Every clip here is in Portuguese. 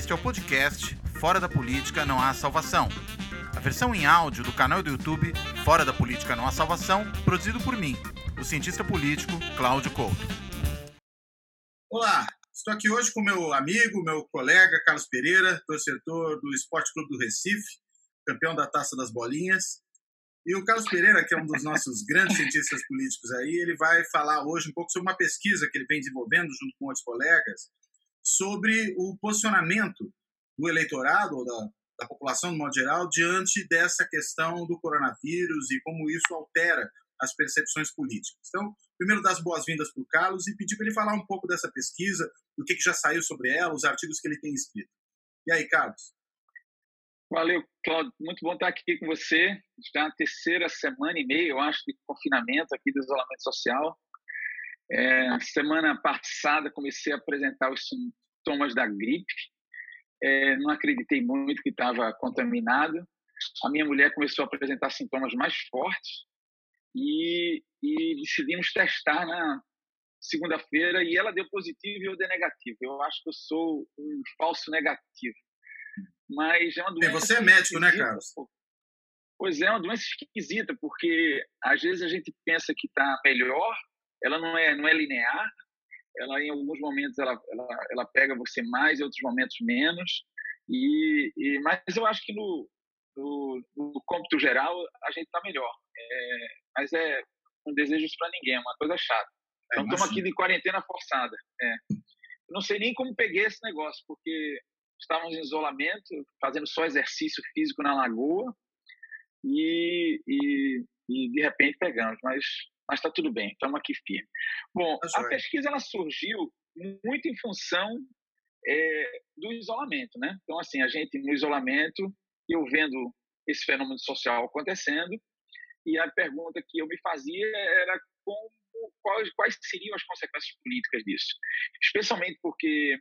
Este é o podcast Fora da Política Não Há Salvação. A versão em áudio do canal do YouTube Fora da Política Não Há Salvação, produzido por mim, o cientista político Cláudio Couto. Olá, estou aqui hoje com meu amigo, meu colega Carlos Pereira, torcedor do Esporte Clube do Recife, campeão da Taça das Bolinhas. E o Carlos Pereira, que é um dos nossos grandes cientistas políticos aí, ele vai falar hoje um pouco sobre uma pesquisa que ele vem desenvolvendo junto com outros colegas sobre o posicionamento do eleitorado ou da, da população, no modo geral, diante dessa questão do coronavírus e como isso altera as percepções políticas. Então, primeiro dar as boas-vindas para o Carlos e pedir para ele falar um pouco dessa pesquisa, do que, que já saiu sobre ela, os artigos que ele tem escrito. E aí, Carlos? Valeu, Claudio. Muito bom estar aqui com você. Está na terceira semana e meia, eu acho, de confinamento aqui do isolamento social. É, semana passada comecei a apresentar os sintomas da gripe. É, não acreditei muito que estava contaminado. A minha mulher começou a apresentar sintomas mais fortes e, e decidimos testar na segunda-feira e ela deu positivo e eu dei negativo. Eu acho que eu sou um falso negativo. Mas é uma doença. você é médico, né, Carlos? Pois é, é uma doença esquisita, porque às vezes a gente pensa que está melhor, ela não é, não é linear, ela em alguns momentos ela, ela, ela pega você mais, em outros momentos menos. E, e mas eu acho que no, no, no cômputo geral a gente está melhor. É, mas é um desejo para ninguém, é uma coisa chata. É, então estamos aqui de quarentena forçada. É. Não sei nem como peguei esse negócio, porque estávamos em isolamento, fazendo só exercício físico na lagoa e, e, e de repente pegamos, mas mas está tudo bem, estamos aqui firme. Bom, tá a pesquisa ela surgiu muito em função é, do isolamento, né? Então assim a gente no isolamento eu vendo esse fenômeno social acontecendo e a pergunta que eu me fazia era como quais, quais seriam as consequências políticas disso, especialmente porque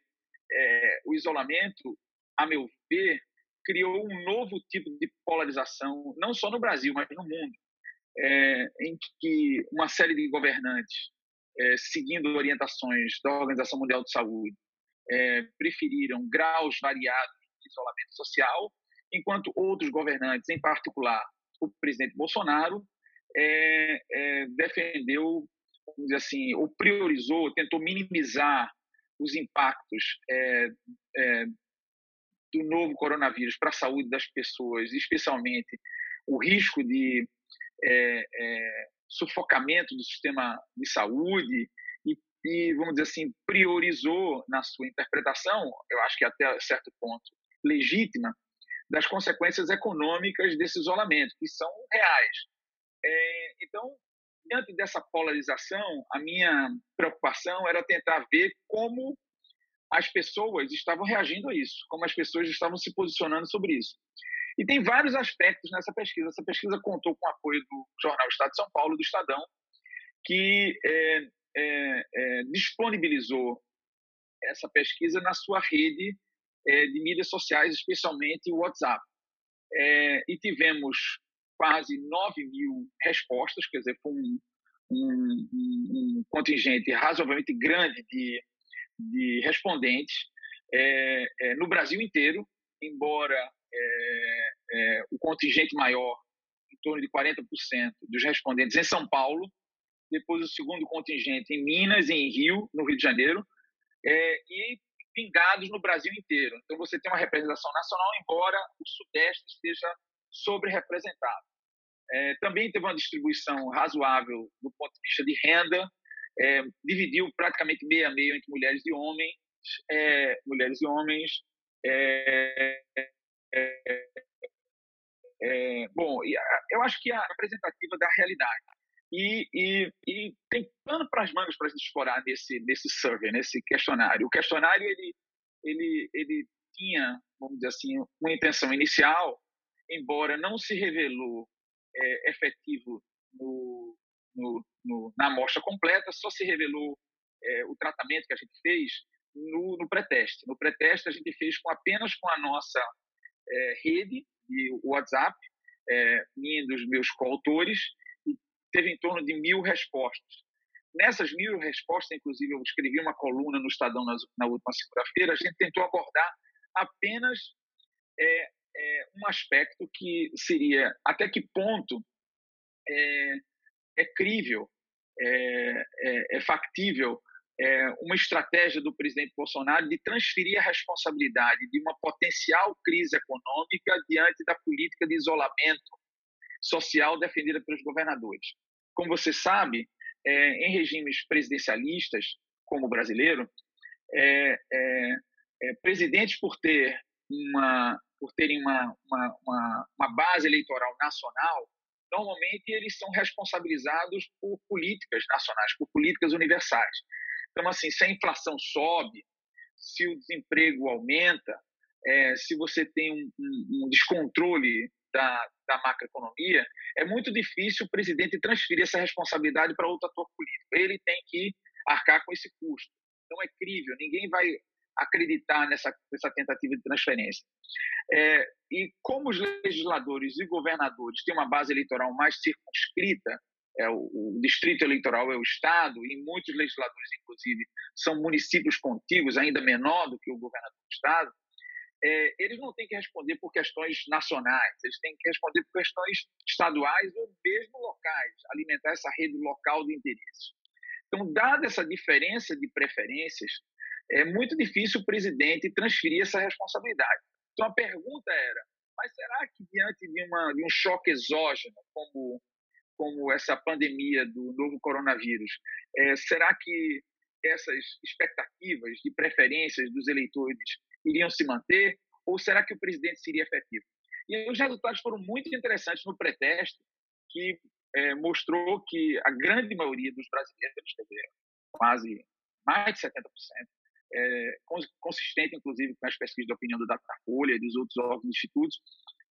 é, o isolamento, a meu ver, criou um novo tipo de polarização, não só no Brasil, mas no mundo, é, em que uma série de governantes, é, seguindo orientações da Organização Mundial de Saúde, é, preferiram graus variados de isolamento social, enquanto outros governantes, em particular o presidente Bolsonaro, é, é, defendeu, vamos dizer assim, ou priorizou, tentou minimizar os impactos é, do novo coronavírus para a saúde das pessoas, especialmente o risco de é, é, sufocamento do sistema de saúde e, e, vamos dizer assim, priorizou na sua interpretação, eu acho que até certo ponto legítima, das consequências econômicas desse isolamento, que são reais. É, então, diante dessa polarização, a minha preocupação era tentar ver como as pessoas estavam reagindo a isso, como as pessoas estavam se posicionando sobre isso. E tem vários aspectos nessa pesquisa. Essa pesquisa contou com o apoio do jornal Estado de São Paulo, do Estadão, que é, é, é, disponibilizou essa pesquisa na sua rede é, de mídias sociais, especialmente o WhatsApp. É, e tivemos quase 9 mil respostas, quer dizer, foi um, um, um contingente razoavelmente grande de, de respondentes é, no Brasil inteiro, embora é, é, o contingente maior, em torno de 40% dos respondentes em São Paulo, depois o segundo contingente em Minas e em Rio, no Rio de Janeiro, é, e pingados no Brasil inteiro. Então você tem uma representação nacional, embora o Sudeste esteja sobre-representado. É, também teve uma distribuição razoável do ponto de vista de renda, é, dividiu praticamente meio a meio entre mulheres e homens, é, mulheres e homens. É, é, bom, eu acho que é representativa da realidade. E, e, e tem pano para as mangas para a gente explorar nesse, nesse survey, nesse questionário. O questionário ele, ele, ele tinha, vamos dizer assim, uma intenção inicial, embora não se revelou é, efetivo no, no, no, na amostra completa, só se revelou é, o tratamento que a gente fez no, no pré-teste. No pré-teste, a gente fez com apenas com a nossa é, rede de WhatsApp, é, minha e dos meus coautores, e teve em torno de mil respostas. Nessas mil respostas, inclusive, eu escrevi uma coluna no Estadão na, na última segunda-feira, a gente tentou abordar apenas é, é, um aspecto que seria até que ponto é, é crível, é, é, é factível é, uma estratégia do presidente Bolsonaro de transferir a responsabilidade de uma potencial crise econômica diante da política de isolamento social defendida pelos governadores. Como você sabe, é, em regimes presidencialistas, como o brasileiro, é, é, é presidentes por ter uma por terem uma, uma, uma, uma base eleitoral nacional, normalmente eles são responsabilizados por políticas nacionais, por políticas universais. Então, assim, se a inflação sobe, se o desemprego aumenta, é, se você tem um, um, um descontrole da, da, macroeconomia, é muito difícil o presidente transferir essa responsabilidade para outro ator político. Ele tem que arcar com esse custo. Então é crível, ninguém vai acreditar nessa, nessa tentativa de transferência. É, e como os legisladores e governadores têm uma base eleitoral mais circunscrita, é, o, o, distrito eleitoral é o Estado, e muitos legisladores, inclusive, são municípios contíguos, ainda menor do que o governador do Estado, é, eles não têm que responder por questões nacionais, eles têm que responder por questões estaduais ou mesmo locais, alimentar essa rede local de interesses. Então, dada essa diferença de preferências, é muito difícil o presidente transferir essa responsabilidade. Então, a pergunta era: mas será que diante de, uma, de um choque exógeno, como como essa pandemia do novo coronavírus, é, será que essas expectativas de preferências dos eleitores iriam se manter ou será que o presidente seria efetivo? E os resultados foram muito interessantes no pretexto, que é, mostrou que a grande maioria dos brasileiros, quase mais de 70%, é, consistente inclusive com as pesquisas de opinião do Datafolha e dos outros órgãos e institutos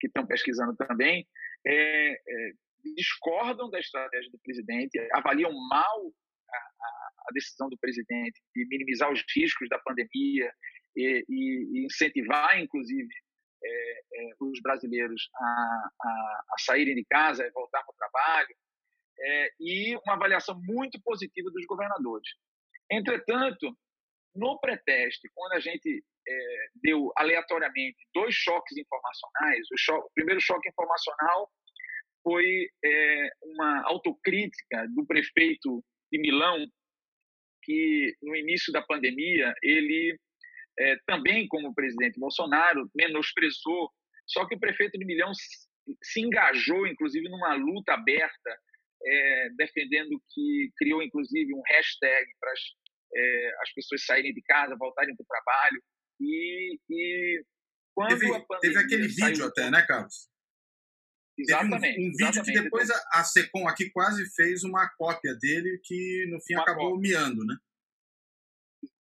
que estão pesquisando também, é, é, discordam da estratégia do presidente, avaliam mal a, a, decisão do presidente de minimizar os riscos da pandemia e, e, incentivar, inclusive, é, é, os brasileiros a, a, a, saírem de casa e voltar para o trabalho, é, e uma avaliação muito positiva dos governadores. Entretanto, no preteste, quando a gente é, deu aleatoriamente dois choques informacionais, o, choque, o primeiro choque informacional foi é, uma autocrítica do prefeito de Milão, que no início da pandemia ele é, também, como o presidente Bolsonaro, menosprezou. Só que o prefeito de Milão se engajou, inclusive, numa luta aberta, é, defendendo que criou, inclusive, um hashtag para as, é, as pessoas saírem de casa, voltarem para o trabalho. E, e quando teve, a pandemia. Teve aquele vídeo até, né, Carlos? Exatamente. Um, um, vídeo exatamente. que depois a, a Secom aqui quase fez uma cópia dele, que no fim uma acabou cópia. miando, né?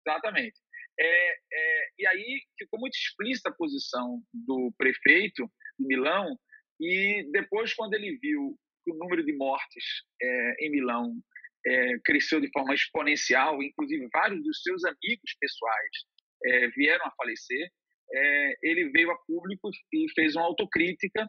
Exatamente. É, é, e aí ficou muito explícita a posição do prefeito de Milão, e depois, quando ele viu que o número de mortes é, em Milão é, cresceu de forma exponencial, inclusive vários dos seus amigos pessoais é, vieram a falecer, é, ele veio a público e fez uma autocrítica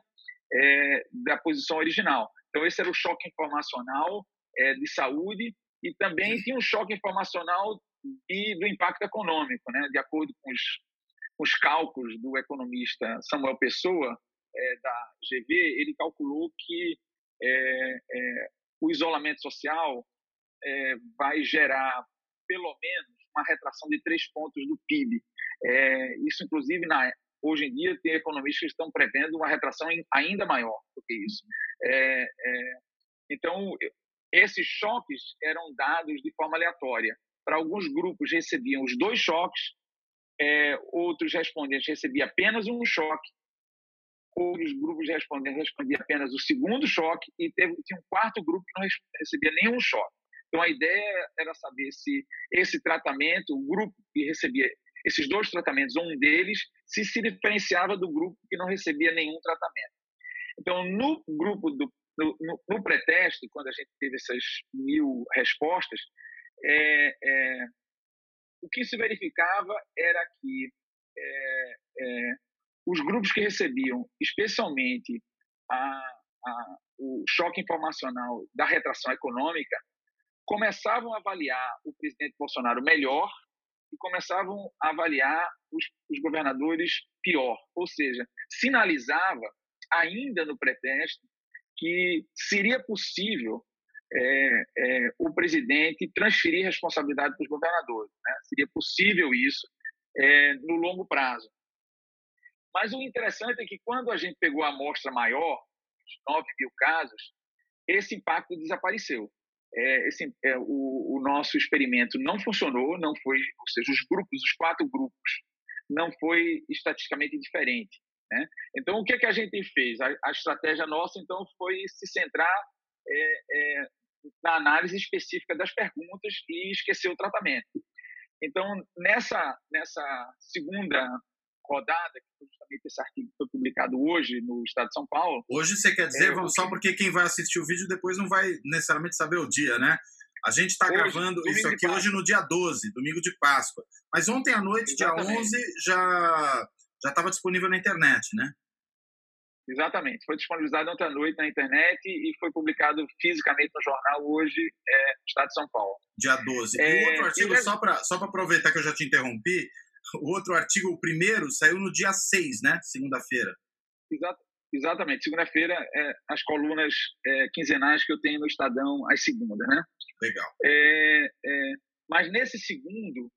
é, da posição original. Então, esse era o choque informacional é, de saúde e também tinha um choque informacional de, do impacto econômico, né? de acordo com os, com os cálculos do economista Samuel Pessoa, é, da GV, ele calculou que é, é, o isolamento social é, vai gerar pelo menos uma retração de três pontos do PIB. isso, inclusive, na, Hoje em dia, tem economistas que estão prevendo uma retração ainda maior do que isso. É, é, então, esses choques eram dados de forma aleatória. Para alguns grupos recebiam os dois choques, é, outros respondentes recebiam apenas um choque, outros grupos respondentes respondiam apenas o segundo choque e teve, tinha um quarto grupo que não recebia nenhum choque. Então, a ideia era saber se esse tratamento, o grupo que recebia esses dois tratamentos, um deles se, se diferenciava do grupo que não recebia nenhum tratamento. Então, no grupo do no, no, no pretexto, quando a gente teve essas mil respostas, é, é, o que se verificava era que é, é os grupos que recebiam, especialmente a, a, o choque informacional da retração econômica, começavam a avaliar o presidente Bolsonaro melhor e começavam a avaliar os, os governadores pior, ou seja, sinalizava ainda no pretexto que seria possível é, é, o presidente transferir responsabilidade para os governadores. Né? Seria possível isso é, no longo prazo. Mas o interessante é que quando a gente pegou a amostra maior, 9 mil casos, esse impacto desapareceu. É, esse, é, o, o, nosso experimento não funcionou, não foi, ou seja, os grupos, os quatro grupos, não foi estatisticamente diferente. Né? Então, o que, é que a gente fez? A, a estratégia nossa, então, foi se centrar é, é, na análise específica das perguntas e esquecer o tratamento. Então, nessa, nessa segunda rodada, que foi justamente esse artigo que foi publicado hoje no Estado de São Paulo. Hoje você quer dizer, é, vamos, só porque quem vai assistir o vídeo depois não vai necessariamente saber o dia, né? A gente está gravando isso aqui hoje no dia 12, domingo de Páscoa. Mas ontem à noite, Exatamente. dia 11, já já estava disponível na internet, né? Exatamente. Foi disponibilizado ontem à noite na internet e foi publicado fisicamente no jornal hoje, é, Estado de São Paulo. Dia 12. É, e o outro artigo, só para só aproveitar que eu já te interrompi, o outro artigo, o primeiro, saiu no dia 6, né? Segunda-feira. Exato, exatamente. Segunda-feira, é, as colunas é, quinzenais que eu tenho no Estadão, às segundas, né? Legal. É, é mas nesse segundo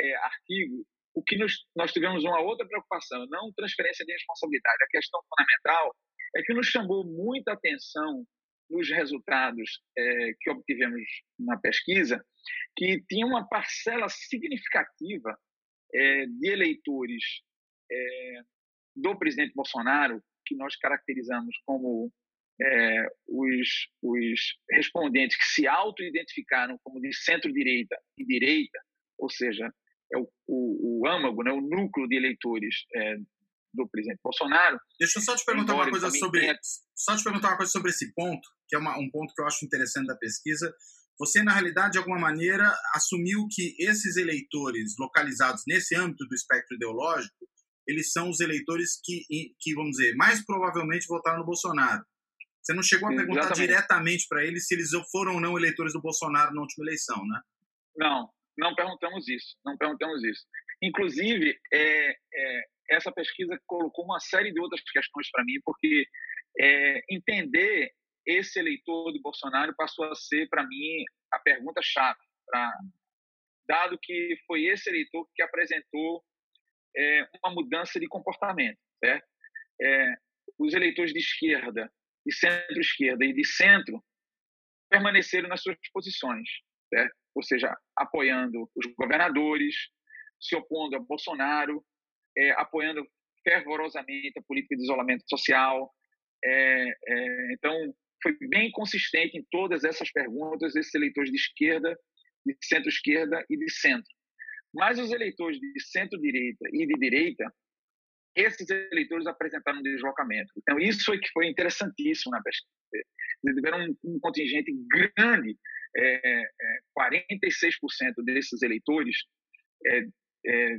é, artigo, o que nos, nós tivemos uma outra preocupação, não transferência de responsabilidade. A questão fundamental é que nos chamou muita atenção nos resultados é, que obtivemos na pesquisa, que tinha uma parcela significativa é, de eleitores é, do presidente Bolsonaro, que nós caracterizamos como é, os, os respondentes que se auto-identificaram como de centro-direita e direita, ou seja, é o, o, o âmago, né, o núcleo de eleitores é, do presidente Bolsonaro. Deixa eu só te perguntar uma coisa sobre tenha... só te perguntar uma coisa sobre esse ponto, que é uma, um ponto que eu acho interessante da pesquisa. Você, na realidade, de alguma maneira, assumiu que esses eleitores localizados nesse âmbito do espectro ideológico, eles são os eleitores que, que vamos dizer, mais provavelmente votaram no Bolsonaro. Você não chegou a perguntar Exatamente. diretamente para eles se eles foram ou não eleitores do Bolsonaro na última eleição, né? Não, não perguntamos isso, não perguntamos isso. Inclusive, é, é, essa pesquisa colocou uma série de outras questões para mim, porque é, entender esse eleitor de Bolsonaro passou a ser, para mim, a pergunta-chave, dado que foi esse eleitor que apresentou é, uma mudança de comportamento. Certo? É, os eleitores de esquerda, de centro-esquerda e de centro permaneceram nas suas posições. Certo? ou seja, apoiando os governadores, se opondo a Bolsonaro, é, apoiando fervorosamente a política de isolamento social. É, é, então, foi bem consistente em todas essas perguntas, esses eleitores de esquerda, de centro-esquerda e de centro. Mas os eleitores de centro-direita e de direita, esses eleitores apresentaram um deslocamento. Então, isso foi que foi interessantíssimo na pesquisa. Eles tiveram um, um contingente grande é, é, 46% desses eleitores é, é,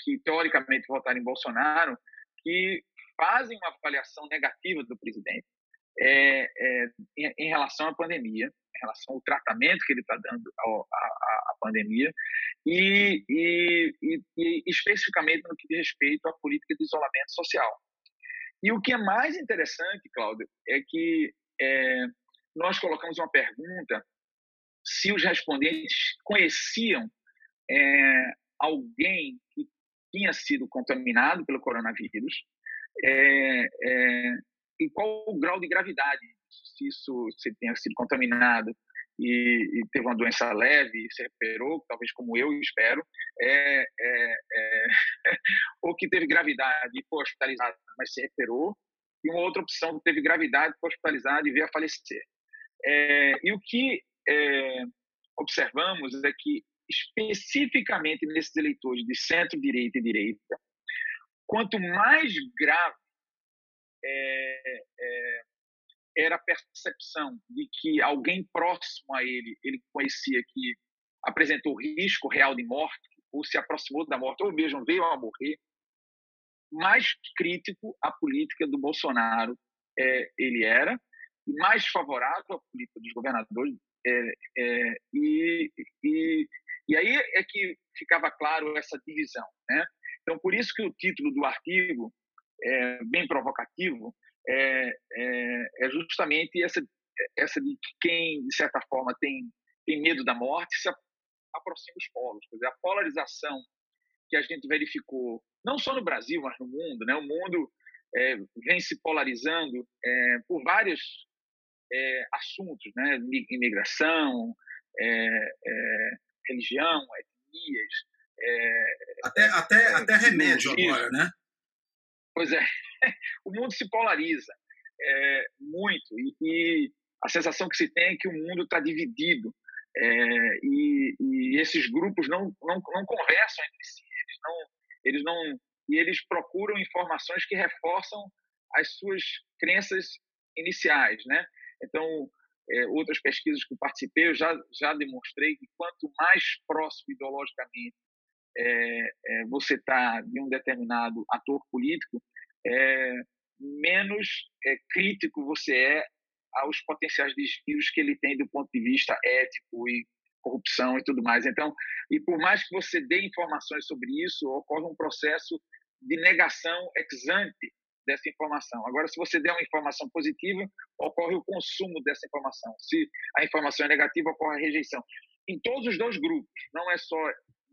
que teoricamente votaram em Bolsonaro, que fazem uma avaliação negativa do presidente é, é, em, em, relação à pandemia, em relação ao tratamento que ele está dando à, pandemia, e, e, e, e, especificamente no que diz respeito à política de isolamento social. E o que é mais interessante, Cláudio, é que é, nós colocamos uma pergunta se os respondentes conheciam é, alguém que tinha sido contaminado pelo coronavírus é, é, e qual o grau de gravidade, se isso se tenha sido contaminado e, e, teve uma doença leve e se recuperou, talvez como eu espero, é, é, é ou que teve gravidade e foi hospitalizado, mas se recuperou, e uma outra opção que teve gravidade, foi hospitalizado e veio a falecer. É, e o que é, observamos é que, especificamente nesses eleitores de centro-direita e direita, quanto mais grave é, é, era a percepção de que alguém próximo a ele, ele conhecia que apresentou risco real de morte, ou se aproximou da morte, ou mesmo veio a morrer, mais crítico à política do Bolsonaro é, ele era, e mais favorável à política dos governadores é, é, e, e, E aí é que ficava claro essa divisão. Né? Então, por isso que o título do artigo, é bem provocativo, é, é, é justamente essa, essa de que quem, de certa forma, tem, tem medo da morte se aproxima os polos. Quer dizer, a polarização que a gente verificou, não só no Brasil, mas no mundo, né? o mundo é, vem se polarizando é, por vários é, assuntos, né? imigração, religião, etnias. É, até, até, até remédio agora, né? Pois é, o mundo se polariza muito e, e, a sensação que se tem é que o mundo está dividido e, e, esses grupos não, não, não conversam entre si, eles não, eles não e eles procuram informações que reforçam as suas crenças iniciais, né? Então, é, outras pesquisas que participei, eu já, já demonstrei que quanto mais próximo ideologicamente é, é, você está de um determinado ator político, é, menos é, crítico você é aos potenciais desvios que ele tem do ponto de vista ético e corrupção e tudo mais. Então, e por mais que você dê informações sobre isso, ocorre um processo de negação ex ante dessa informação. Agora, se você der uma informação positiva, ocorre o consumo dessa informação. Se a informação é negativa, ocorre a rejeição. Em todos os dois grupos, não é só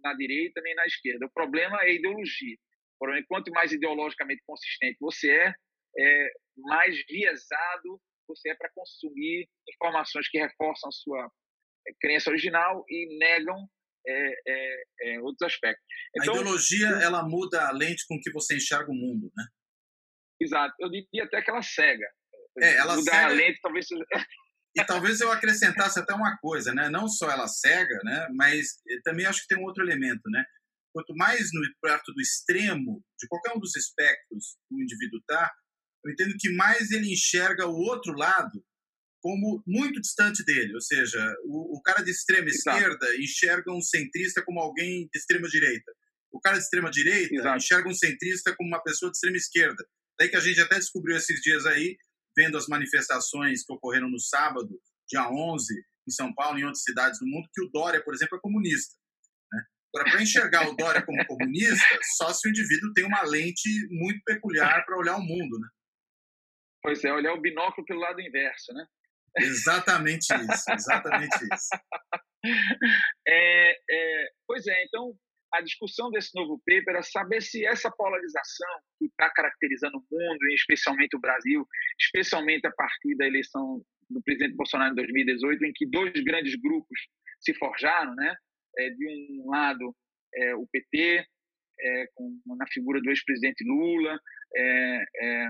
na direita nem na esquerda. O problema é a ideologia. Porém, quanto mais ideologicamente consistente você é, é mais viesado você é para consumir informações que reforçam a sua é, crença original e negam é, é, é, outros aspectos. Então, a ideologia ela muda a lente com que você enxerga o mundo, né? Exato. Eu diria até que ela cega. É, ela Mudar cega... a lente talvez seja... E talvez eu acrescentasse até uma coisa, né? Não só ela cega, né? Mas também acho que tem um outro elemento, né? Quanto mais no perto do extremo de qualquer um dos espectros o indivíduo está, eu entendo que mais ele enxerga o outro lado como muito distante dele, ou seja, o, o cara de extrema Exato. esquerda enxerga um centrista como alguém de extrema direita. O cara de extrema direita Exato. enxerga um centrista como uma pessoa de extrema esquerda. Daí que a gente até descobriu esses dias aí, vendo as manifestações que ocorreram no sábado, dia 11, em São Paulo e em outras cidades do mundo, que o Dória, por exemplo, é comunista. Né? Agora, para enxergar o Dória como comunista, só se o indivíduo tem uma lente muito peculiar para olhar o mundo, né? Pois é, olhar o binóculo pelo lado inverso, né? Exatamente isso, exatamente isso. É, é, pois é, então a discussão desse novo paper é saber se essa polarização que está caracterizando o mundo, e especialmente o Brasil, especialmente a partir da eleição do presidente Bolsonaro em 2018, em que dois grandes grupos se forjaram, né? É, de um lado é, o PT, é, com, na figura do ex-presidente Lula, é, é,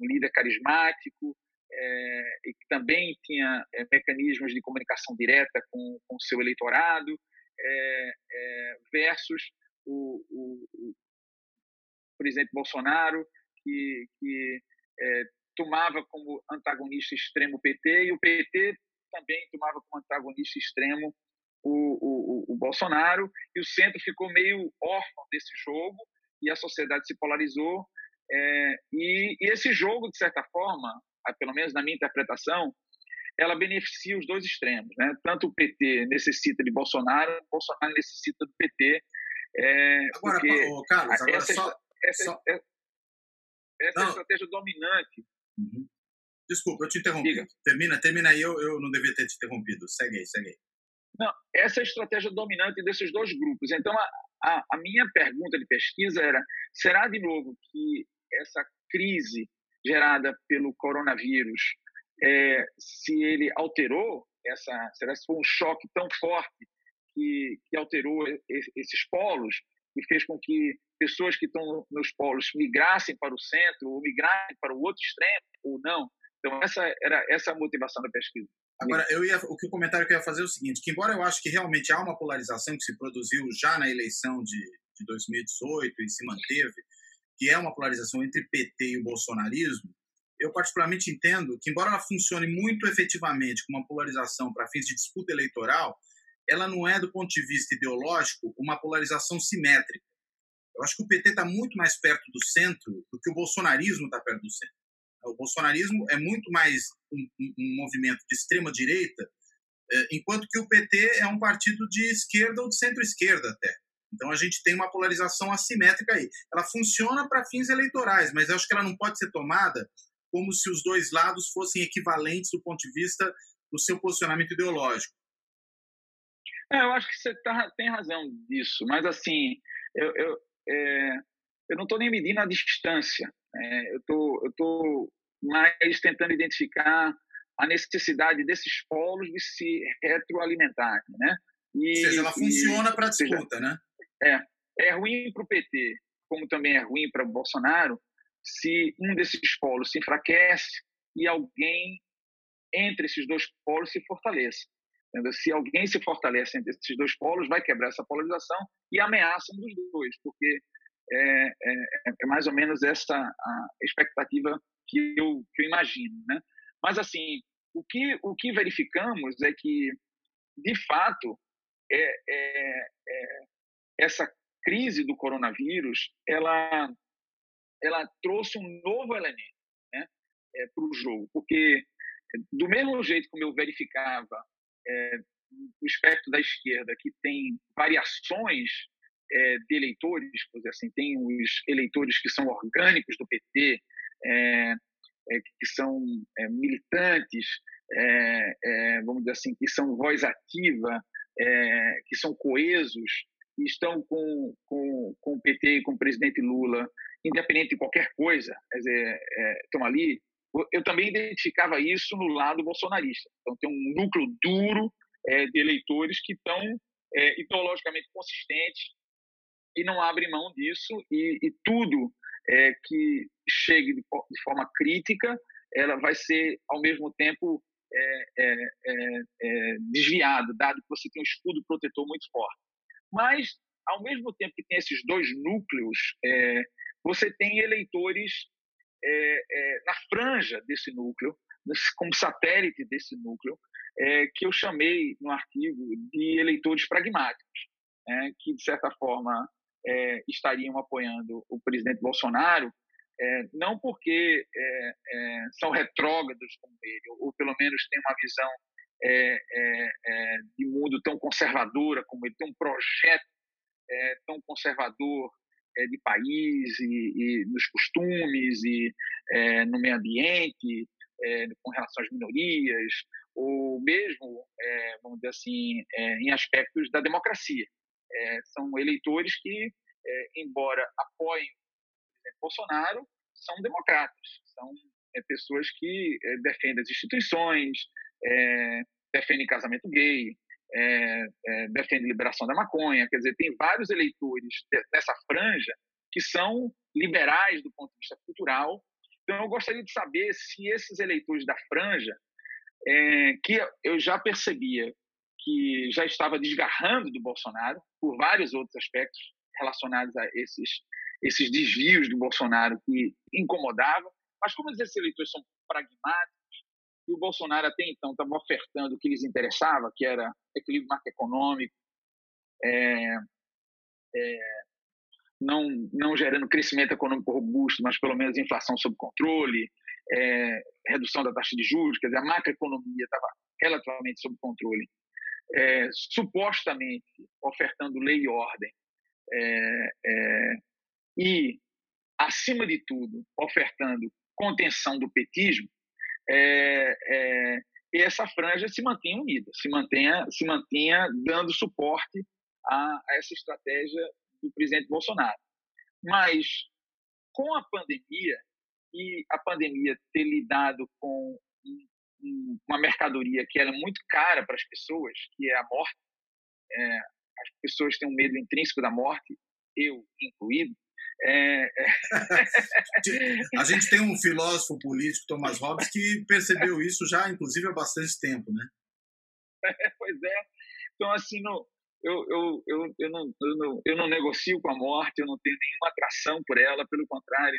um líder carismático, é, e que também tinha mecanismos de comunicação direta com o seu eleitorado, é, é, versus o, o, o, presidente Bolsonaro, que, que é, tomava como antagonista extremo o PT, e o PT também tomava como antagonista extremo o, o, o, Bolsonaro, e o centro ficou meio órfão desse jogo, e a sociedade se polarizou. É, e, e, esse jogo, de certa forma, pelo menos na minha interpretação, ela beneficia os dois extremos. Né? Tanto o PT necessita de Bolsonaro, o Bolsonaro necessita do PT. É, agora, porque Carlos, agora essa, só, essa, só... essa é a estratégia dominante. Uhum. Desculpa, eu te interrompi. Diga. Termina, termina aí, eu, eu não devia ter te interrompido. Segue aí, segue aí. Não, essa é a estratégia dominante desses dois grupos. Então, a, a, a minha pergunta de pesquisa era: será de novo que essa crise gerada pelo coronavírus, é, se ele alterou essa, será que foi um choque tão forte que, que alterou esses polos e fez com que pessoas que estão nos polos migrassem para o centro ou migrassem para o outro extremo ou não? Então essa era essa a motivação da pesquisa. Agora, eu ia, o que o comentário que eu ia fazer é o seguinte, que embora eu acho que realmente há uma polarização que se produziu já na eleição de, de 2018 e se manteve, que é uma polarização entre PT e o bolsonarismo, eu particularmente entendo que, embora ela funcione muito efetivamente como uma polarização para fins de disputa eleitoral, ela não é, do ponto de vista ideológico, uma polarização simétrica. Eu acho que o PT está muito mais perto do centro do que o bolsonarismo está perto do centro. O bolsonarismo é muito mais um, um, um movimento de extrema direita É, enquanto que o PT é um partido de esquerda ou de centro-esquerda até. Então a gente tem uma polarização assimétrica aí. Ela funciona para fins eleitorais, mas eu acho que ela não pode ser tomada como se os dois lados fossem equivalentes do ponto de vista do seu posicionamento ideológico. É, eu acho que você tá, tem razão disso, mas assim, eu, eu, é, eu não estou nem medindo a distância. É, eu tô, estou mais tentando identificar a necessidade desses polos de se retroalimentarem, né? E, Ou seja, ela funciona para a disputa, né? É, é ruim para o PT, como também é ruim para o Bolsonaro, se um desses polos se enfraquece e alguém entre esses dois polos se. Entendeu? Se alguém se fortalece entre esses dois polos, vai quebrar essa polarização e ameaça um dos dois, porque é, é, é mais ou menos essa a expectativa que eu, que eu imagino. Né? Mas, assim, o que, o que verificamos é que, de fato, é, é, é essa crise do coronavírus ela, ela trouxe um novo elemento né, é, para o jogo, porque do mesmo jeito como eu verificava é, o espectro da esquerda, que tem variações é, de eleitores, assim, tem os eleitores que são orgânicos do PT, é, é, que são é, militantes, é, vamos dizer assim, que são voz ativa, que são coesos, estão com, com, com o PT e com o presidente Lula, independente de qualquer coisa, quer dizer, estão ali eu também identificava isso no lado bolsonarista. Então, tem um núcleo duro é, de eleitores que estão é, ideologicamente consistentes e não abrem mão disso, e, e tudo é, que chegue de, de, forma crítica, ela vai ser, ao mesmo tempo, é, é, é, desviado, dado que você tem um escudo protetor muito forte. Mas, ao mesmo tempo que tem esses dois núcleos, você tem eleitores é, é, na franja desse núcleo, como satélite desse núcleo, é, que eu chamei no artigo de eleitores pragmáticos, né, que, de certa forma, é, estariam apoiando o presidente Bolsonaro, é, não porque é, são retrógrados como ele, ou, pelo menos têm uma visão de mundo tão conservadora como ele, tem um projeto tão conservador é, de país e, e, nos costumes e é, no meio ambiente, é, com relação às minorias, ou mesmo, é, vamos dizer assim, é, em aspectos da democracia. É, são eleitores que, embora apoiem Bolsonaro, são democratas, são pessoas que defendem as instituições, defendem casamento gay, é, é, defende liberação da maconha, quer dizer, tem vários eleitores dessa franja que são liberais do ponto de vista cultural. Então, eu gostaria de saber se esses eleitores da franja, é, que eu já percebia que já estava desgarrando do Bolsonaro por vários outros aspectos relacionados a esses esses desvios do Bolsonaro que incomodavam, mas como esses eleitores são pragmáticos e o Bolsonaro até então estava ofertando o que lhes interessava, que era equilíbrio macroeconômico, é, é, não, não gerando crescimento econômico robusto, mas pelo menos inflação sob controle, é, redução da taxa de juros, quer dizer, a macroeconomia estava relativamente sob controle, é, supostamente ofertando lei e ordem, é, é, e, acima de tudo, ofertando contenção do petismo, é, é, e essa franja se mantenha unida, se mantenha, se mantenha dando suporte a, a essa estratégia do presidente Bolsonaro. Mas com a pandemia e a pandemia ter lidado com uma mercadoria que era muito cara para as pessoas, que é a morte, é, as pessoas têm um medo intrínseco da morte, eu incluído, é, é... a gente tem um filósofo político, Thomas Hobbes, que percebeu isso já, inclusive, há bastante tempo, né? pois é. Então, assim, no, eu, eu, eu, eu, não, eu, não, eu não negocio com a morte, eu não tenho nenhuma atração por ela, pelo contrário,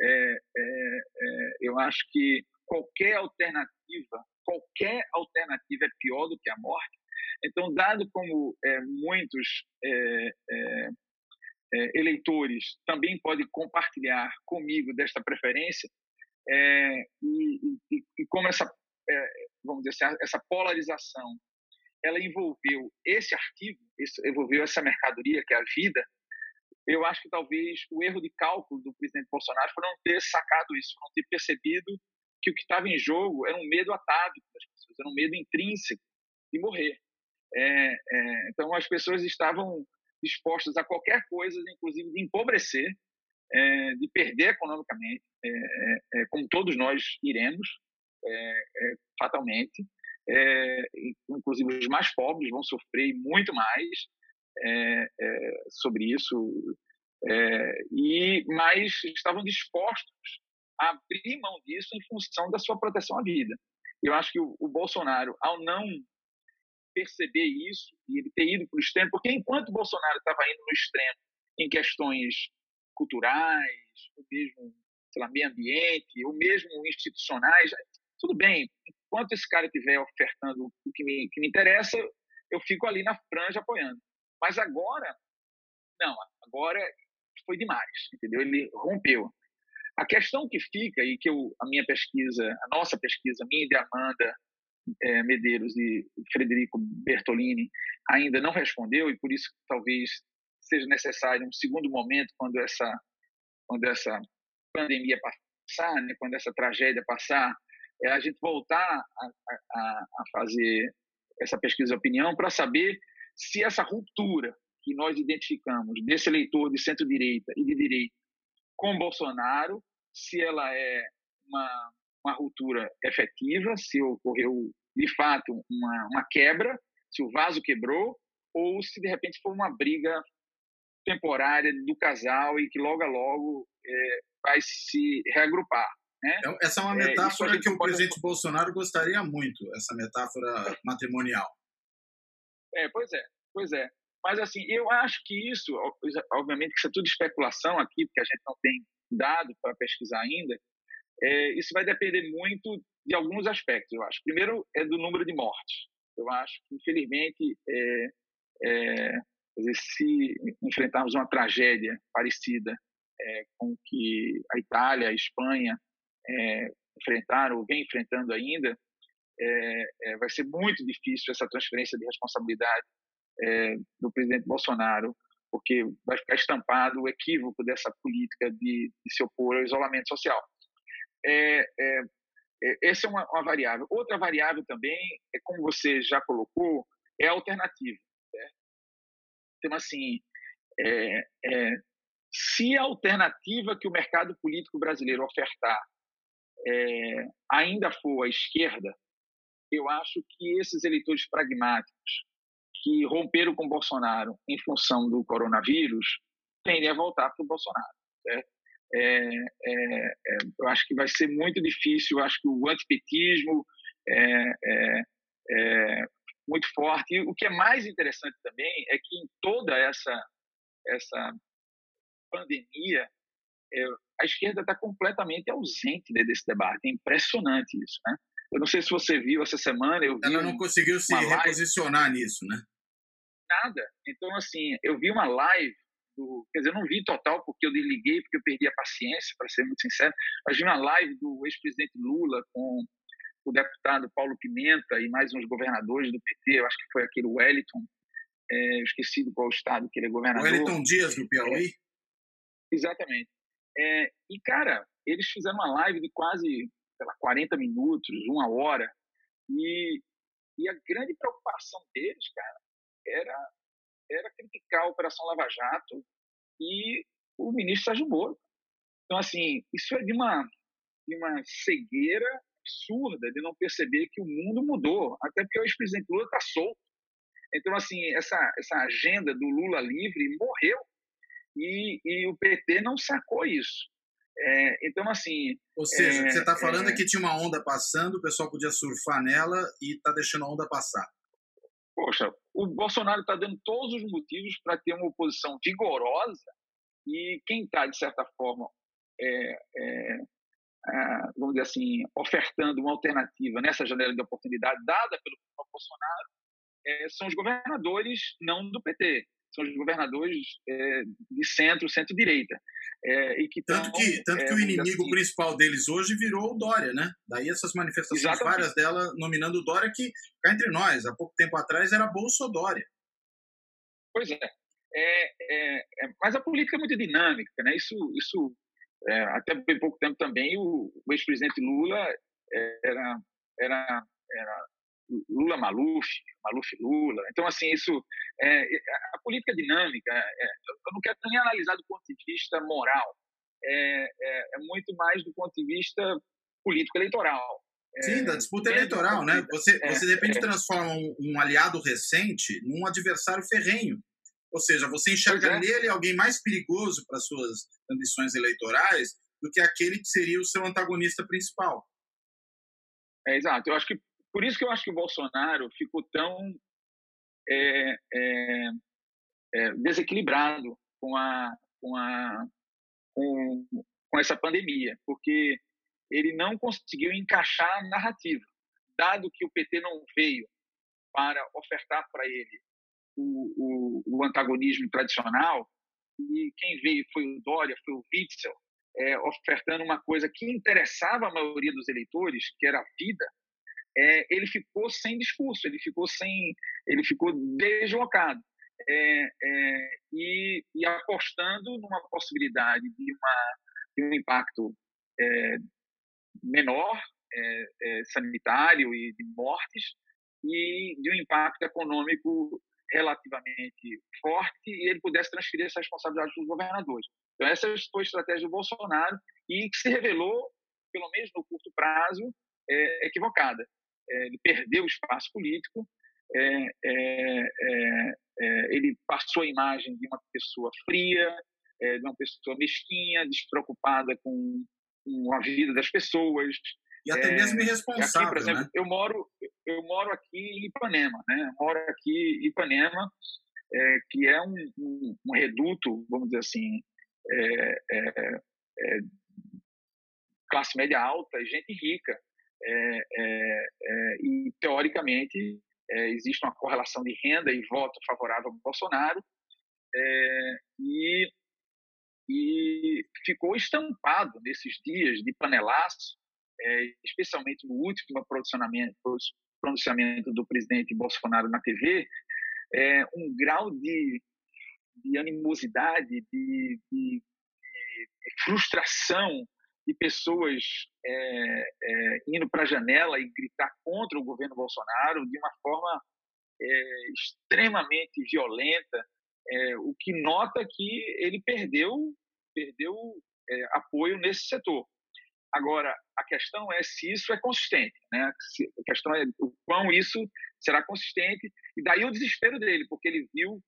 é, é, é, eu acho que qualquer alternativa, qualquer alternativa é pior do que a morte. Então, dado como é, muitos é, eleitores também podem compartilhar comigo desta preferência é, e, e, e, como essa, é, vamos dizer assim, essa polarização ela envolveu esse artigo, envolveu essa mercadoria que é a vida, eu acho que talvez o erro de cálculo do presidente Bolsonaro foi não ter sacado isso, não ter percebido que o que estava em jogo era um medo atávico das pessoas, era um medo intrínseco de morrer. É, é, então as pessoas estavam dispostas a qualquer coisa, inclusive de empobrecer, é, de perder economicamente, é, é, é, como todos nós iremos, fatalmente. inclusive os mais pobres vão sofrer muito mais sobre isso, e mas estavam dispostos a abrir mão disso em função da sua proteção à vida. Eu acho que o, o Bolsonaro, ao não perceber isso e ele ter ido para o extremo, porque enquanto Bolsonaro estava indo no extremo em questões culturais, ou mesmo, sei lá, meio ambiente, ou mesmo institucionais, tudo bem, enquanto esse cara estiver ofertando o que me, que me interessa, eu fico ali na franja apoiando. Mas agora, não, agora foi demais, entendeu? Ele rompeu. A questão que fica, e que eu, a minha pesquisa, a nossa pesquisa, minha e de Amanda, é, Medeiros e Frederico Bertolini ainda não respondeu e por isso talvez seja necessário um segundo momento quando essa quando essa pandemia passar, né, quando essa tragédia passar, é a gente voltar a, a, a fazer essa pesquisa de opinião para saber se essa ruptura que nós identificamos desse eleitor de centro-direita e de direita com Bolsonaro, se ela é uma uma ruptura efetiva, se ocorreu de fato uma, uma quebra, se o vaso quebrou, ou se de repente foi uma briga temporária do casal e que logo a logo é, vai se reagrupar. Né? Então, essa é uma é, metáfora é, que o pode... presidente Bolsonaro gostaria muito, essa metáfora matrimonial. É, pois é, pois é. Mas assim, eu acho que isso, obviamente que isso é tudo especulação aqui, porque a gente não tem dado para pesquisar ainda, é, isso vai depender muito de alguns aspectos, eu acho. Primeiro é do número de mortes. Eu acho que, infelizmente, é, é, se enfrentarmos uma tragédia parecida é, com que a Itália, a Espanha é, enfrentaram ou vem enfrentando ainda, é, vai ser muito difícil essa transferência de responsabilidade do presidente Bolsonaro, porque vai ficar estampado o equívoco dessa política de, de se opor ao isolamento social. É, é, é, essa é uma, uma, variável. Outra variável também, é como você já colocou, é a alternativa. Certo? Então, assim, é, é, se a alternativa que o mercado político brasileiro ofertar é, ainda for a esquerda, eu acho que esses eleitores pragmáticos que romperam com Bolsonaro em função do coronavírus tendem a voltar para o Bolsonaro. Certo? É, é, é, eu acho que vai ser muito difícil. Eu acho que o antipetismo é, é, é, muito forte. E o que é mais interessante também é que em toda essa essa pandemia a esquerda está completamente ausente desse debate. É impressionante isso, né? Eu não sei se você viu essa semana. Eu Ela não conseguiu se reposicionar live. nisso, né? Nada. Então, assim, eu vi uma live do. Quer dizer, eu não vi total porque eu desliguei, porque eu perdi a paciência, para ser muito sincero. Mas vi uma live do ex-presidente Lula com o deputado Paulo Pimenta e mais uns governadores do PT, eu acho que foi aquele Wellington, é, esqueci qual estado que ele é governador. Wellington Dias, do Piauí? É, exatamente. É, e, cara, eles fizeram uma live de quase sei lá, 40 minutos, uma hora, e, e a grande preocupação deles, cara, era era criticar a Operação Lava Jato e o ministro Sérgio Moro. Então, assim, isso é de uma, de uma cegueira absurda de não perceber que o mundo mudou, até porque o ex-presidente Lula está solto. Então, assim, essa, essa agenda do Lula livre morreu e, e o PT não sacou isso. É, então, assim. Ou seja, é, o que você está falando é, é que tinha uma onda passando, o pessoal podia surfar nela e está deixando a onda passar poxa, o Bolsonaro está dando todos os motivos para ter uma oposição vigorosa e quem está, de certa forma, é, é, vamos dizer assim, ofertando uma alternativa nessa janela de oportunidade dada pelo Bolsonaro é, são os governadores não do PT, são os governadores é, de centro, centro-direita. É, e que tanto tão, que, tanto é, que o inimigo assim, principal deles hoje virou o Dória, né? Daí essas manifestações, exatamente. várias delas nominando o Dória, que cá entre nós, há pouco tempo atrás era Bolsodória. Pois é. É, é, é. Mas a política é muito dinâmica, né? Isso, isso é, até bem pouco tempo também o, o ex-presidente Lula era, era, era Lula Maluf, Maluf Lula. Então, assim, isso. É, a política é dinâmica, é, eu não quero nem analisar do ponto de vista moral, é, é, é muito mais do ponto de vista político-eleitoral. É, Sim, da disputa eleitoral, né? Você, é, você de repente transforma um, um, aliado recente num adversário ferrenho. Ou seja, você enxerga nele alguém mais perigoso para suas ambições eleitorais do que aquele que seria o seu antagonista principal. É, exato. Eu acho que por isso que eu acho que o Bolsonaro ficou tão é, é, é, desequilibrado com a, com, a, com, com essa pandemia, porque ele não conseguiu encaixar a narrativa, dado que o PT não veio para ofertar para ele o, o, o, antagonismo tradicional, e quem veio foi o Dória, foi o Witzel, é, ofertando uma coisa que interessava a maioria dos eleitores, que era a vida, é, ele ficou sem discurso, ele ficou sem, ele ficou deslocado é, é, e, e, apostando numa possibilidade de, uma, de um impacto é, menor é, é, sanitário e de mortes e de um impacto econômico relativamente forte e ele pudesse transferir essa responsabilidade para os governadores. Então essa foi a estratégia do Bolsonaro e que se revelou, pelo menos no curto prazo, equivocada ele perdeu o espaço político, é, é, é, é, ele passou a imagem de uma pessoa fria, de uma pessoa mesquinha, despreocupada com, com a vida das pessoas. E até mesmo irresponsável, aqui, por exemplo, né? eu moro eu moro aqui em Ipanema, né? Eu moro aqui em Ipanema, é, que é um, um, um, reduto, vamos dizer assim, é, é, é, classe média alta, gente rica. É, é, é, e, teoricamente, é, existe uma correlação de renda e voto favorável ao Bolsonaro, é, e, e ficou estampado nesses dias de panelaço, é, especialmente no último pronunciamento, pronunciamento do presidente Bolsonaro na TV, um grau de, de animosidade, de, de, de frustração de pessoas é, é, indo para a janela e gritar contra o governo Bolsonaro de uma forma é, extremamente violenta, é, o que nota que ele perdeu, perdeu é, apoio nesse setor. Agora, a questão é se isso é consistente, né? a questão é o quão isso será consistente, e daí o desespero dele, porque ele viu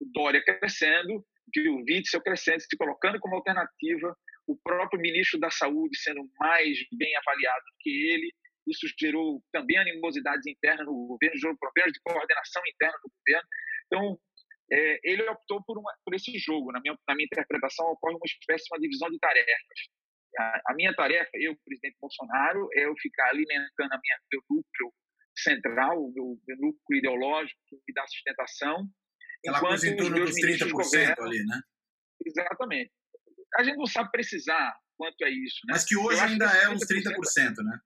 o Dória crescendo, viu o Witzel crescendo, se colocando como alternativa o próprio ministro da Saúde sendo mais bem avaliado que ele. Isso gerou também animosidades internas no governo, gerou problemas de coordenação interna do governo. Então, é, ele optou por, uma, por, esse jogo. Na minha, na minha interpretação, ocorre uma espécie de uma divisão de tarefas. A, a minha tarefa, eu, presidente Bolsonaro, é eu ficar alimentando a minha, meu núcleo central, o meu, meu núcleo ideológico, que me dá sustentação. Aquela coisa em torno dos 30% governam, ali, né? Exatamente a gente não sabe precisar quanto é isso. Né? Mas que hoje ainda é uns 30%, né?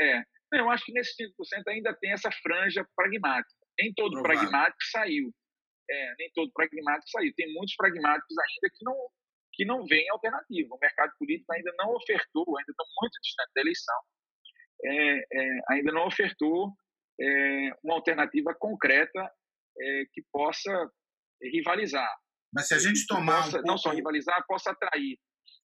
É. Eu acho que nesse 30% ainda tem essa franja pragmática. Nem todo Provável. pragmático saiu. É, nem todo pragmático saiu. Tem muitos pragmáticos ainda que não, que não veem alternativa. O mercado político ainda não ofertou, ainda está muito distante da eleição, é, é, ainda não ofertou é, uma alternativa concreta é, que possa rivalizar. Mas se a gente tomar. Possa, um pouco... Não só rivalizar, possa atrair.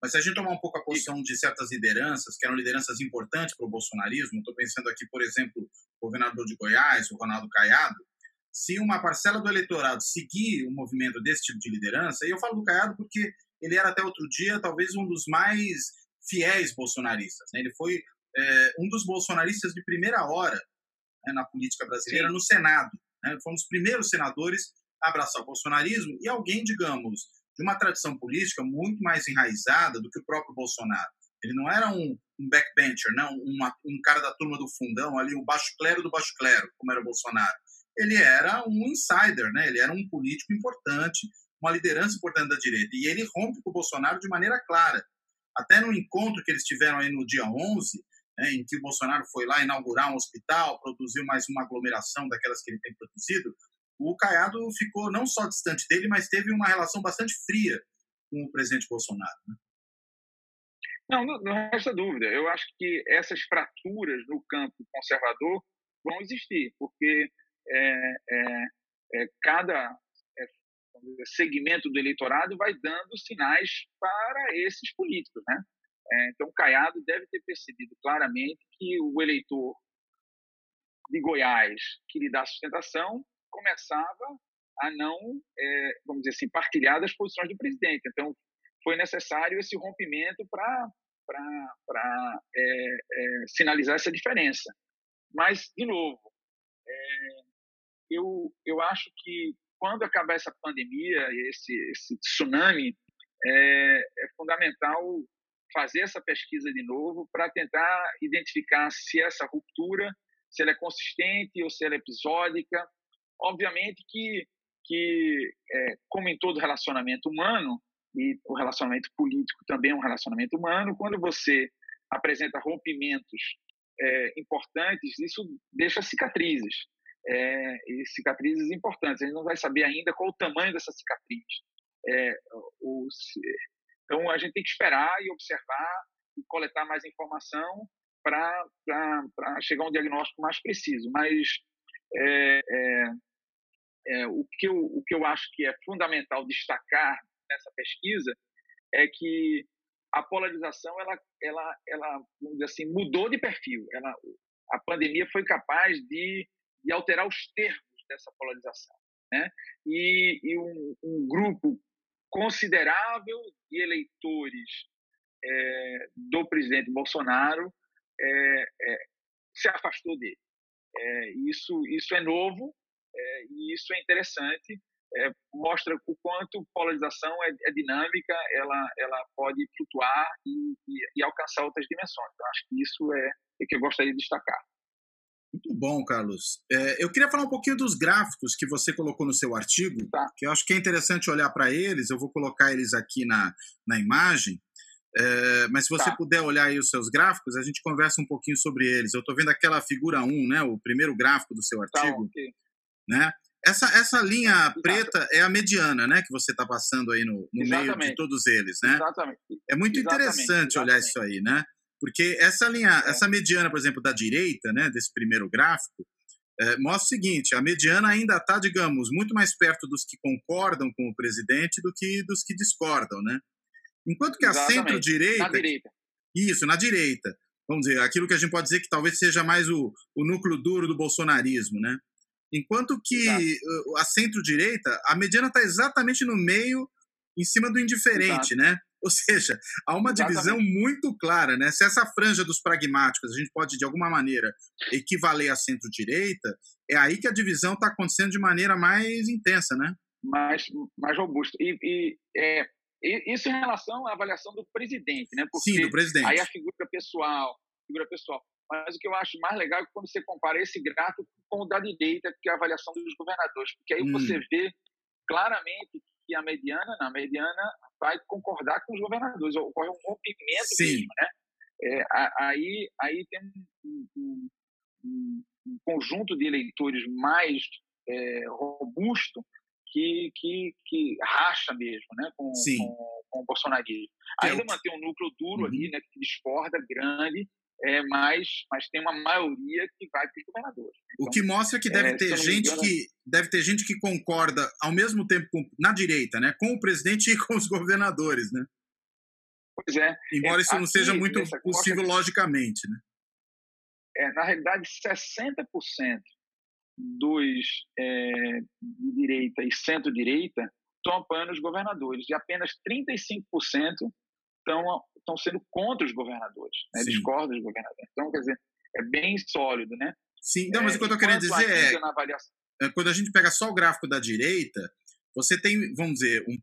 Mas se a gente tomar um pouco a posição de certas lideranças, que eram lideranças importantes para o bolsonarismo, estou pensando aqui, por exemplo, o governador de Goiás, o Ronaldo Caiado, se uma parcela do eleitorado seguir um movimento desse tipo de liderança, e eu falo do Caiado porque ele era até outro dia talvez um dos mais fiéis bolsonaristas. Né? Ele foi é, um dos bolsonaristas de primeira hora né, na política brasileira, Sim. no Senado. Né? Foi um dos primeiros senadores abraçar o bolsonarismo e alguém, digamos, de uma tradição política muito mais enraizada do que o próprio Bolsonaro. Ele não era um, um backbencher, não, uma, um cara da turma do fundão ali, o baixo clero do baixo clero, como era o Bolsonaro. Ele era um insider, né? Ele era um político importante, uma liderança importante da direita. E ele rompe com o Bolsonaro de maneira clara. Até no encontro que eles tiveram aí no dia 11, né, em que o Bolsonaro foi lá inaugurar um hospital, produziu mais uma aglomeração daquelas que ele tem produzido, o Caiado ficou não só distante dele, mas teve uma relação bastante fria com o presidente Bolsonaro. Né? Não, não, não resta dúvida. Eu acho que essas fraturas no campo conservador vão existir, porque é, é, é, cada é, segmento do eleitorado vai dando sinais para esses políticos, né? É, então, Caiado deve ter percebido claramente que o eleitor de Goiás que lhe dá sustentação começava a não, é, vamos dizer assim, partilhar das posições do presidente. Então, foi necessário esse rompimento para é, é, sinalizar essa diferença. Mas, de novo, é, eu, eu acho que quando acabar essa pandemia, esse, esse tsunami, é, é fundamental fazer essa pesquisa de novo para tentar identificar se essa ruptura, se ela é consistente ou se ela é episódica. Obviamente que, que é, como em todo relacionamento humano, e o relacionamento político também é um relacionamento humano, quando você apresenta rompimentos é, importantes, isso deixa cicatrizes, é, e cicatrizes importantes. A gente não vai saber ainda qual o tamanho dessa cicatriz. É, o, então, a gente tem que esperar e observar e coletar mais informação para chegar a um diagnóstico mais preciso. Mas é, o, que eu, o que eu acho que é fundamental destacar nessa pesquisa é que a polarização ela, ela, ela assim, mudou de perfil. Ela, a pandemia foi capaz de, de alterar os termos dessa polarização. Né? E, e um, um, grupo considerável de eleitores é, do presidente Bolsonaro é, é, se afastou dele. É, isso, isso é novo é, e isso é interessante é, mostra o quanto polarização é, é, dinâmica, ela, ela pode flutuar e, e, e alcançar outras dimensões. Então, acho que isso é, é que eu gostaria de destacar. Muito bom, Carlos. É, eu queria falar um pouquinho dos gráficos que você colocou no seu artigo, tá. que eu acho que é interessante olhar para eles. Eu vou colocar eles aqui na, na imagem. É, mas se você tá. puder olhar aí os seus gráficos, a gente conversa um pouquinho sobre eles. Eu estou vendo aquela figura 1, né, o primeiro gráfico do seu tá, artigo. Tá, okay. Né? Essa, essa linha Exato. preta é a mediana, né? Que você está passando aí no, no meio de todos eles, né? Exatamente. É muito Exatamente. interessante Exatamente. olhar isso aí, né? Porque essa linha, é. essa mediana, por exemplo, da direita, né? Desse primeiro gráfico, é, mostra o seguinte: a mediana ainda está, digamos, muito mais perto dos que concordam com o presidente do que dos que discordam, né? Enquanto que a centro-direita. Na direita. Isso, na direita. Vamos dizer, aquilo que a gente pode dizer que talvez seja mais o, o núcleo duro do bolsonarismo, né? Enquanto que Exato. a centro-direita, a mediana está exatamente no meio, em cima do indiferente, Exato. né? Ou seja, há uma Exatamente. divisão muito clara, né? Se essa franja dos pragmáticos a gente pode, de alguma maneira, equivaler à centro-direita, é aí que a divisão está acontecendo de maneira mais intensa, né? Mais, mais robusta. E, e é, isso em relação à avaliação do presidente, né? Porque Sim, do presidente. Aí a figura pessoal, figura pessoal. Mas o que eu acho mais legal é quando você compara esse gráfico com o da direita, que é a avaliação dos governadores, porque aí hum. você vê claramente que a mediana, na mediana, vai concordar com os governadores, ocorre um rompimento Sim. mesmo, né? É, aí, aí tem um, um, um, um, conjunto de eleitores mais é, robusto que, que, que racha mesmo né, com, com, com, o bolsonarismo. É Ainda mantém um núcleo duro uhum. ali, né, que discorda, grande, é, mas, mas tem uma maioria que vai para os governadores. Então, o que mostra que deve é, ter gente engano, que deve ter gente que concorda ao mesmo tempo com, na direita, né, com o presidente e com os governadores, né? Pois é. Embora isso aqui, não seja muito possível logicamente, né? É, na realidade, 60% dos é, de direita e centro-direita estão apoiando os governadores e apenas 35% estão, sendo contra os governadores, né? discordam dos governadores. Então, quer dizer, é bem sólido, né? Sim, não, mas é, o que eu estou querendo dizer é, é, quando a gente pega só o gráfico da direita, você tem, vamos dizer, um,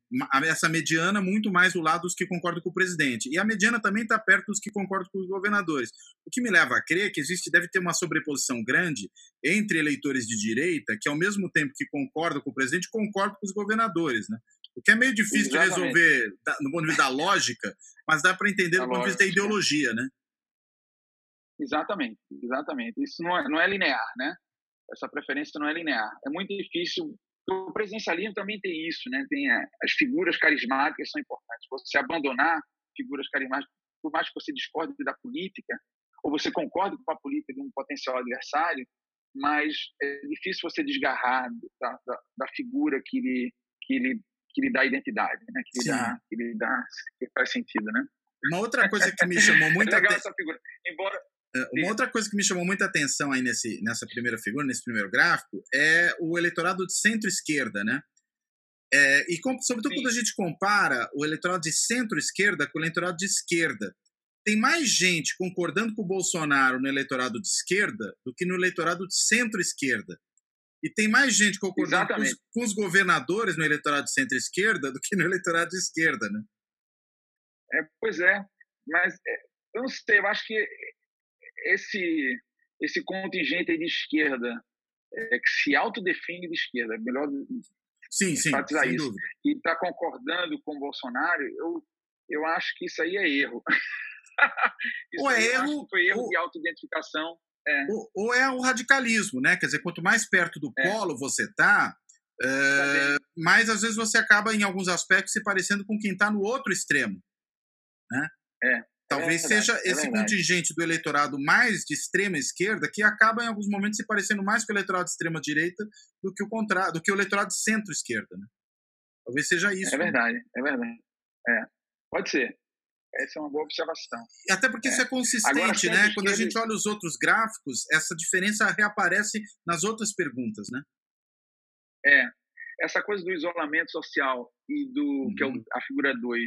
essa mediana muito mais do lado dos que concordam com o presidente. E a mediana também está perto dos que concordam com os governadores. O que me leva a crer que existe, deve ter uma sobreposição grande entre eleitores de direita, que ao mesmo tempo que concordam com o presidente, concordam com os governadores. Né? O que é meio difícil Exatamente. de resolver no ponto de vista da lógica, mas dá para entender do ponto de vista da ideologia, né? Exatamente, exatamente. Isso não é, não é linear, né? Essa preferência não é linear. É muito difícil. O presencialismo também tem isso, né? Tem é, as figuras carismáticas são importantes. Você abandonar figuras carismáticas, por mais que você discorde da política, ou você concorde com a política de um potencial adversário, mas é difícil você desgarrar da, da, da figura que lhe, que, lhe, que lhe dá identidade, né? que, lhe dá, que lhe dá, que faz sentido. Né? Uma outra coisa que me chamou muito é legal essa figura. Embora, é, uma outra coisa que me chamou muita atenção aí nesse, nessa primeira figura, nesse primeiro gráfico, é o eleitorado de centro-esquerda, né? É, e com, sobretudo Sim. quando a gente compara o eleitorado de centro-esquerda com o eleitorado de esquerda. Tem mais gente concordando com o Bolsonaro no eleitorado de esquerda do que no eleitorado de centro-esquerda. E tem mais gente concordando com os, com os, governadores no eleitorado de centro-esquerda do que no eleitorado de esquerda, né? É, pois é, mas é, eu não sei, eu acho que esse esse contingente de esquerda é, que se autodefine de esquerda, é melhor sim, sim, enfatizar isso, dúvida. e está concordando com o Bolsonaro, eu, eu acho que isso aí é erro. ou é erro, erro ou, de autoidentificação. É. Ou, ou, é o radicalismo, né? Quer dizer, quanto mais perto do é. polo você está, é, mais às vezes você acaba, em alguns aspectos, se parecendo com quem está no outro extremo. Né? É. Talvez é verdade, seja é esse contingente do eleitorado mais de extrema esquerda que acaba em alguns momentos se parecendo mais com o eleitorado de extrema direita do que o contrário, do que o eleitorado de centro-esquerda, né? Talvez seja isso. É né? verdade, né? é verdade. É. Pode ser. Essa é uma boa observação. Até porque é. isso é consistente, Agora, né? Quando a gente olha os outros gráficos, essa diferença reaparece nas outras perguntas, né? É. Essa coisa do isolamento social e do uhum. que é a figura 2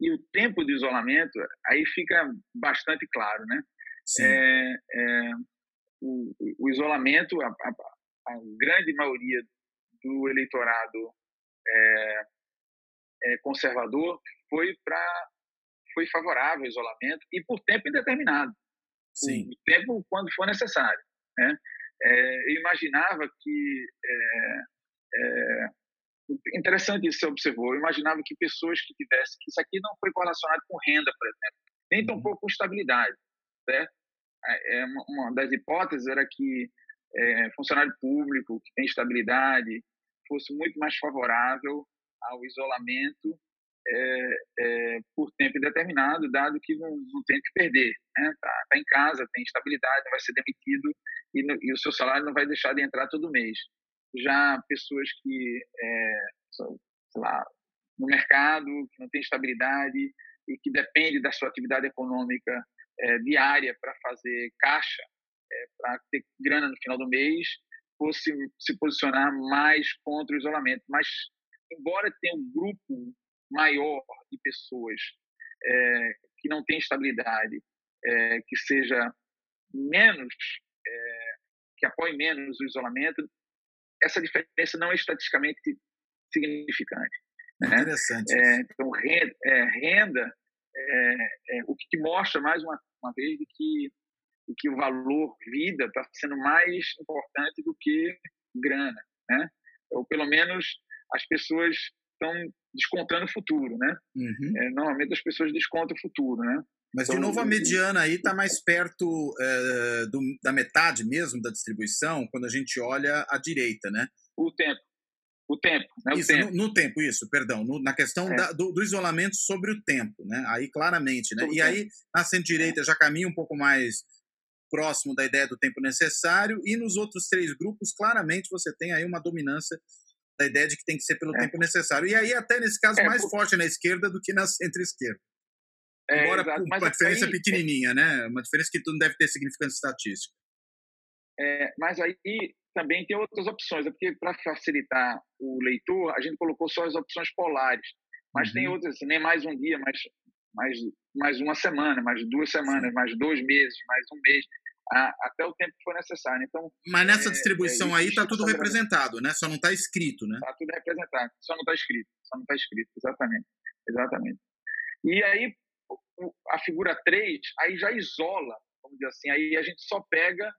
e o tempo de isolamento, aí fica bastante claro, né? É, é, o, o, isolamento, a, a, a, grande maioria do eleitorado é, é conservador foi para foi favorável ao isolamento e por tempo indeterminado, Sim. por tempo quando for necessário, né? É, eu imaginava que é, interessante isso que você observou. Eu imaginava que pessoas que tivessem, que isso aqui não foi correlacionado com renda, por exemplo, nem tão uhum. com estabilidade, certo? É, é uma das hipóteses era que é, funcionário público que tem estabilidade fosse muito mais favorável ao isolamento é, é, por tempo indeterminado, dado que não, não tem que perder. Né? Tá, tá, em casa, tem estabilidade, não vai ser demitido e, no, e o seu salário não vai deixar de entrar todo mês já pessoas que, é, sei lá, no mercado, que não tem estabilidade e que depende da sua atividade econômica é, diária para fazer caixa, é, para ter grana no final do mês, fosse se posicionar mais contra o isolamento. Mas, embora tenha um grupo maior de pessoas é, que não tem estabilidade, é, que seja menos, é, que apoie menos o isolamento, essa diferença não é estatisticamente significante. Né? Interessante. É, então, renda, é, renda é, é, o que mostra, mais uma, uma vez, de que, de que o valor vida está sendo mais importante do que grana. Né? Ou, pelo menos, as pessoas estão descontando o futuro. Né? Uhum. É, normalmente, as pessoas descontam o futuro. Né? Mas, então, de novo, a mediana aí está mais perto é, do, da metade mesmo da distribuição quando a gente olha à direita, né? O tempo. O tempo. Né? O isso, tempo. No, no, tempo, isso, perdão. No, na questão é. da, do, do, isolamento sobre o tempo, né? Aí, claramente, né? E aí, na centro-direita, já caminha um pouco mais próximo da ideia do tempo necessário e nos outros três grupos, claramente, você tem aí uma dominância da ideia de que tem que ser pelo é. tempo necessário. E aí, até nesse caso, é, mais por... forte na esquerda do que na centro-esquerda. É, Embora exato, uma diferença aí, pequenininha, né? Uma diferença que não deve ter significância estatística. É, mas aí também tem outras opções, é porque para facilitar o leitor, a gente colocou só as opções polares. Mas uhum. tem outras, assim, nem mais um dia, mais, mais, mais uma semana, mais duas semanas, mais dois meses, mais um mês, a, até o tempo que for necessário. Então, mas nessa é, distribuição é, aí está tudo representado, né? Só não está escrito, né? Está tudo representado, só não está escrito, só não está escrito, exatamente, exatamente. E aí a figura 3, aí já isola, vamos dizer assim, aí a gente só pega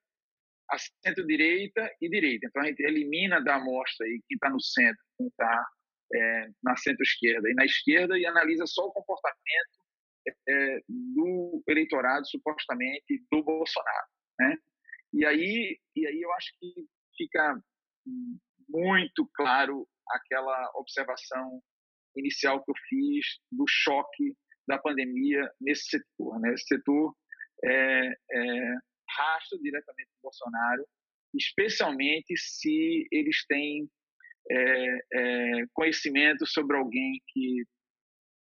a centro-direita e direita. Então a gente elimina da amostra aí quem está no centro, quem está é, na centro-esquerda e na esquerda e analisa só o comportamento é, do eleitorado supostamente do Bolsonaro, né? E aí, e aí eu acho que fica muito claro aquela observação inicial que eu fiz do choque da pandemia nesse setor, né? Esse setor é, é, rastro diretamente do Bolsonaro, especialmente se eles têm é, é, conhecimento sobre alguém que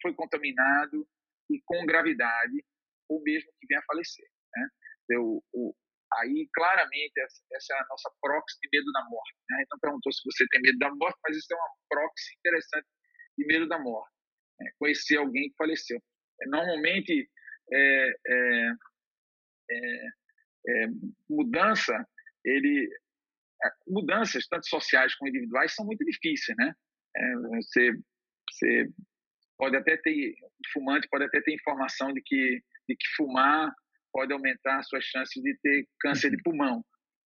foi contaminado e com gravidade, ou mesmo que venha a falecer. Né? Eu, o, aí, claramente, essa, essa, é a nossa proxy de medo da morte. Né? Então, perguntou se você tem medo da morte, mas isso é uma proxy interessante de medo da morte. Né? Conhecer alguém que faleceu. Normalmente, é, é, é, é mudança, ele, é, mudanças, tanto sociais como individuais, são muito difíceis, né? É, você, você pode até ter, fumante pode até ter informação de que, de que fumar pode aumentar suas chances de ter câncer de pulmão,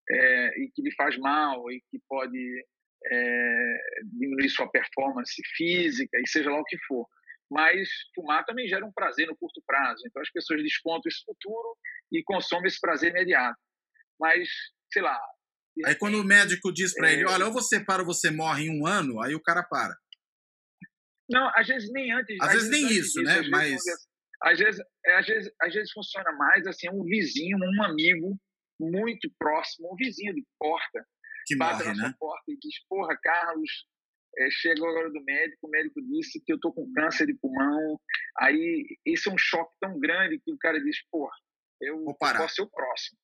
é, e que lhe faz mal, e que pode é, diminuir sua performance física, e seja lá o que for. Mas fumar também gera um prazer no curto prazo, então as pessoas descontam esse futuro e consomem esse prazer imediato. Mas, sei lá, Aí quando o médico diz para é... ele, olha, ou você para ou você morre em um ano, aí o cara para. Não, às vezes nem antes. Às, às vezes, vezes, nem isso, né? Mas às vezes, é, às vezes, às vezes funciona mais assim, um vizinho, um amigo muito próximo, um vizinho de porta, que bate morre, na né? porta e diz, porra, Carlos, é, chegou agora do médico, o médico disse que eu tô com câncer de pulmão. Aí, esse é um choque tão grande que o cara diz, porra, eu, eu posso ser o próximo.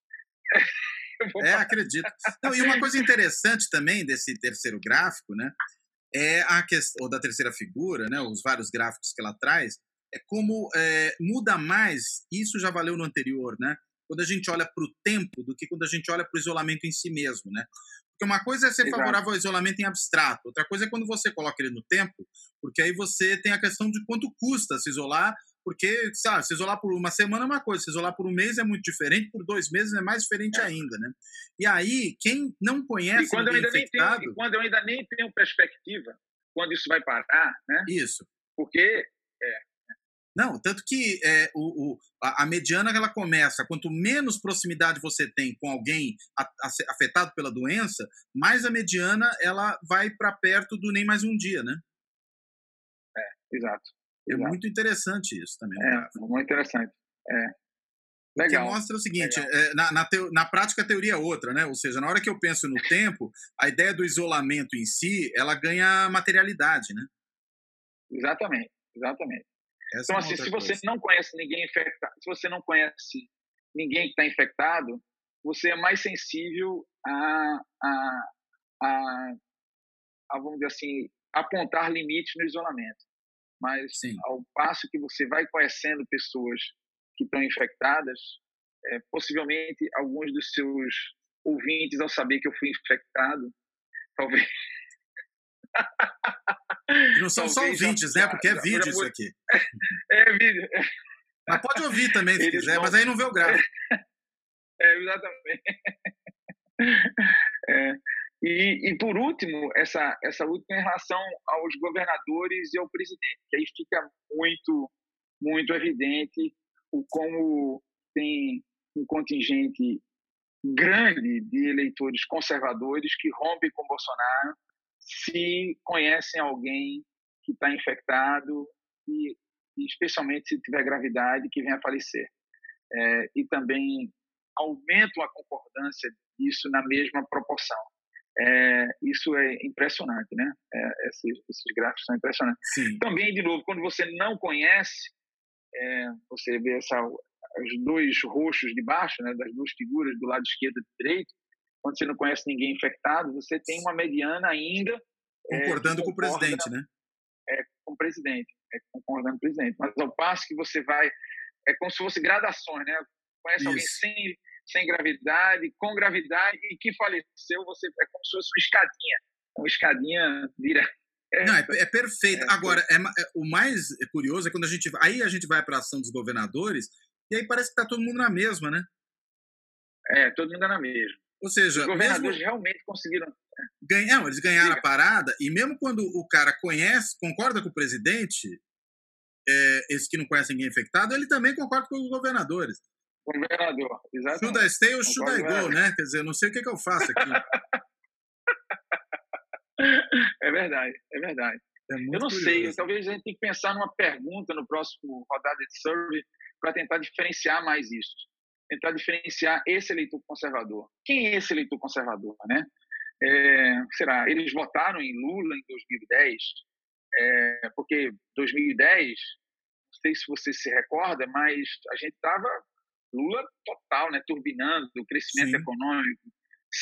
É, acredito. Não, e uma coisa interessante também desse terceiro gráfico, né? É a questão, ou da terceira figura, né? Os vários gráficos que ela traz, é como é, muda mais, isso já valeu no anterior, né? Quando a gente olha para o tempo do que quando a gente olha para o isolamento em si mesmo, né? Porque uma coisa é ser Exato. favorável ao isolamento em abstrato, outra coisa é quando você coloca ele no tempo, porque aí você tem a questão de quanto custa se isolar porque, sabe, se isolar por uma semana é uma coisa, se isolar por um mês é muito diferente, por dois meses é mais diferente é. ainda, né? E aí, quem não conhece e quando, eu ainda infectado... tenho, quando eu ainda nem tenho perspectiva, quando isso vai parar, né? Isso. Porque... É, não, tanto que é, o, o, a, mediana ela começa, quanto menos proximidade você tem com alguém afetado pela doença, mais a mediana ela vai para perto do nem mais um dia, né? É, exato. É muito interessante isso também. É, né? muito interessante. É. Legal. Porque mostra o seguinte, é, na, na, teo, na, prática a teoria é outra, né? Ou seja, na hora que eu penso no tempo, a ideia do isolamento em si, ela ganha materialidade, né? Exatamente, exatamente. Essa então, é assim, se você não conhece ninguém infectado, se você não conhece ninguém que está infectado, você é mais sensível a, a, a, a, vamos dizer assim, apontar limites no isolamento mas Sim. ao passo que você vai conhecendo pessoas que estão infectadas, é, possivelmente alguns dos seus ouvintes, ao saber que eu fui infectado, talvez. Não são só ouvintes, né? Porque é vídeo isso aqui. É, vídeo. Mas pode ouvir também se Eles quiser, mas aí não vê o gráfico. É, exatamente. É. E, e, por último, essa, essa última em relação aos governadores e ao presidente, que aí fica muito, muito evidente o como tem um contingente grande de eleitores conservadores que rompem com Bolsonaro se conhecem alguém que está infectado e, especialmente se tiver gravidade, que venha a falecer. É, e também aumentam a concordância disso na mesma proporção. É, isso é impressionante, né? É, esses, esses, gráficos são impressionantes. Sim. Também, de novo, quando você não conhece, é, você vê essa, os dois roxos de baixo, né, das duas figuras do lado esquerdo e direito, quando você não conhece ninguém infectado, você tem uma mediana ainda. É, concordando com o presidente, né? É, com o presidente, é, concordando com o presidente. Mas ao passo que você vai. É como se fosse gradações, né? Conhece Isso. alguém sem sem gravidade, com gravidade e que faleceu, você é como se fosse uma escadinha, uma escadinha vira. É, Não, é, é perfeito. É, Agora, é, é, o mais curioso é quando a gente aí a gente vai para a ação dos governadores e aí parece que está todo mundo na mesma, né? É, todo mundo na mesma. Ou seja, os governadores mesmo... realmente conseguiram. Ganham, eles ganharam Diga. a parada, e mesmo quando o cara conhece, concorda com o presidente, é, esse que não conhece ninguém infectado, ele também concorda com os governadores. Governador, exatamente. Should I stay ou should I go, né? Quer dizer, eu não sei o que, que eu faço aqui. é verdade, é verdade. É eu não curioso. sei, talvez a gente tenha que pensar numa pergunta no próximo rodada de survey para tentar diferenciar mais isso. Tentar diferenciar esse eleitor conservador. Quem é esse eleitor conservador, né? É, será? Eles votaram em Lula em 2010, é, porque 2010, não sei se você se recorda, mas a gente estava Lula total, né? Turbinando o crescimento Sim. econômico,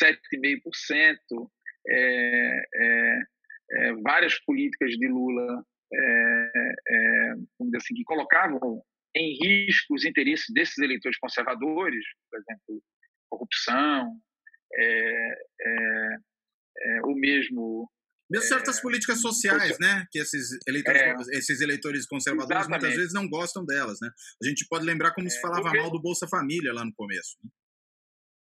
7,5%. É, é, é, várias políticas de Lula, é, é, assim, que colocavam em risco os interesses desses eleitores conservadores, por exemplo, corrupção, é, é, é, o mesmo mesmo certas políticas sociais, né? Que esses eleitores, é, esses eleitores conservadores exatamente. muitas vezes não gostam delas, né? A gente pode lembrar como é, se falava mal do Bolsa Família lá no começo. Né?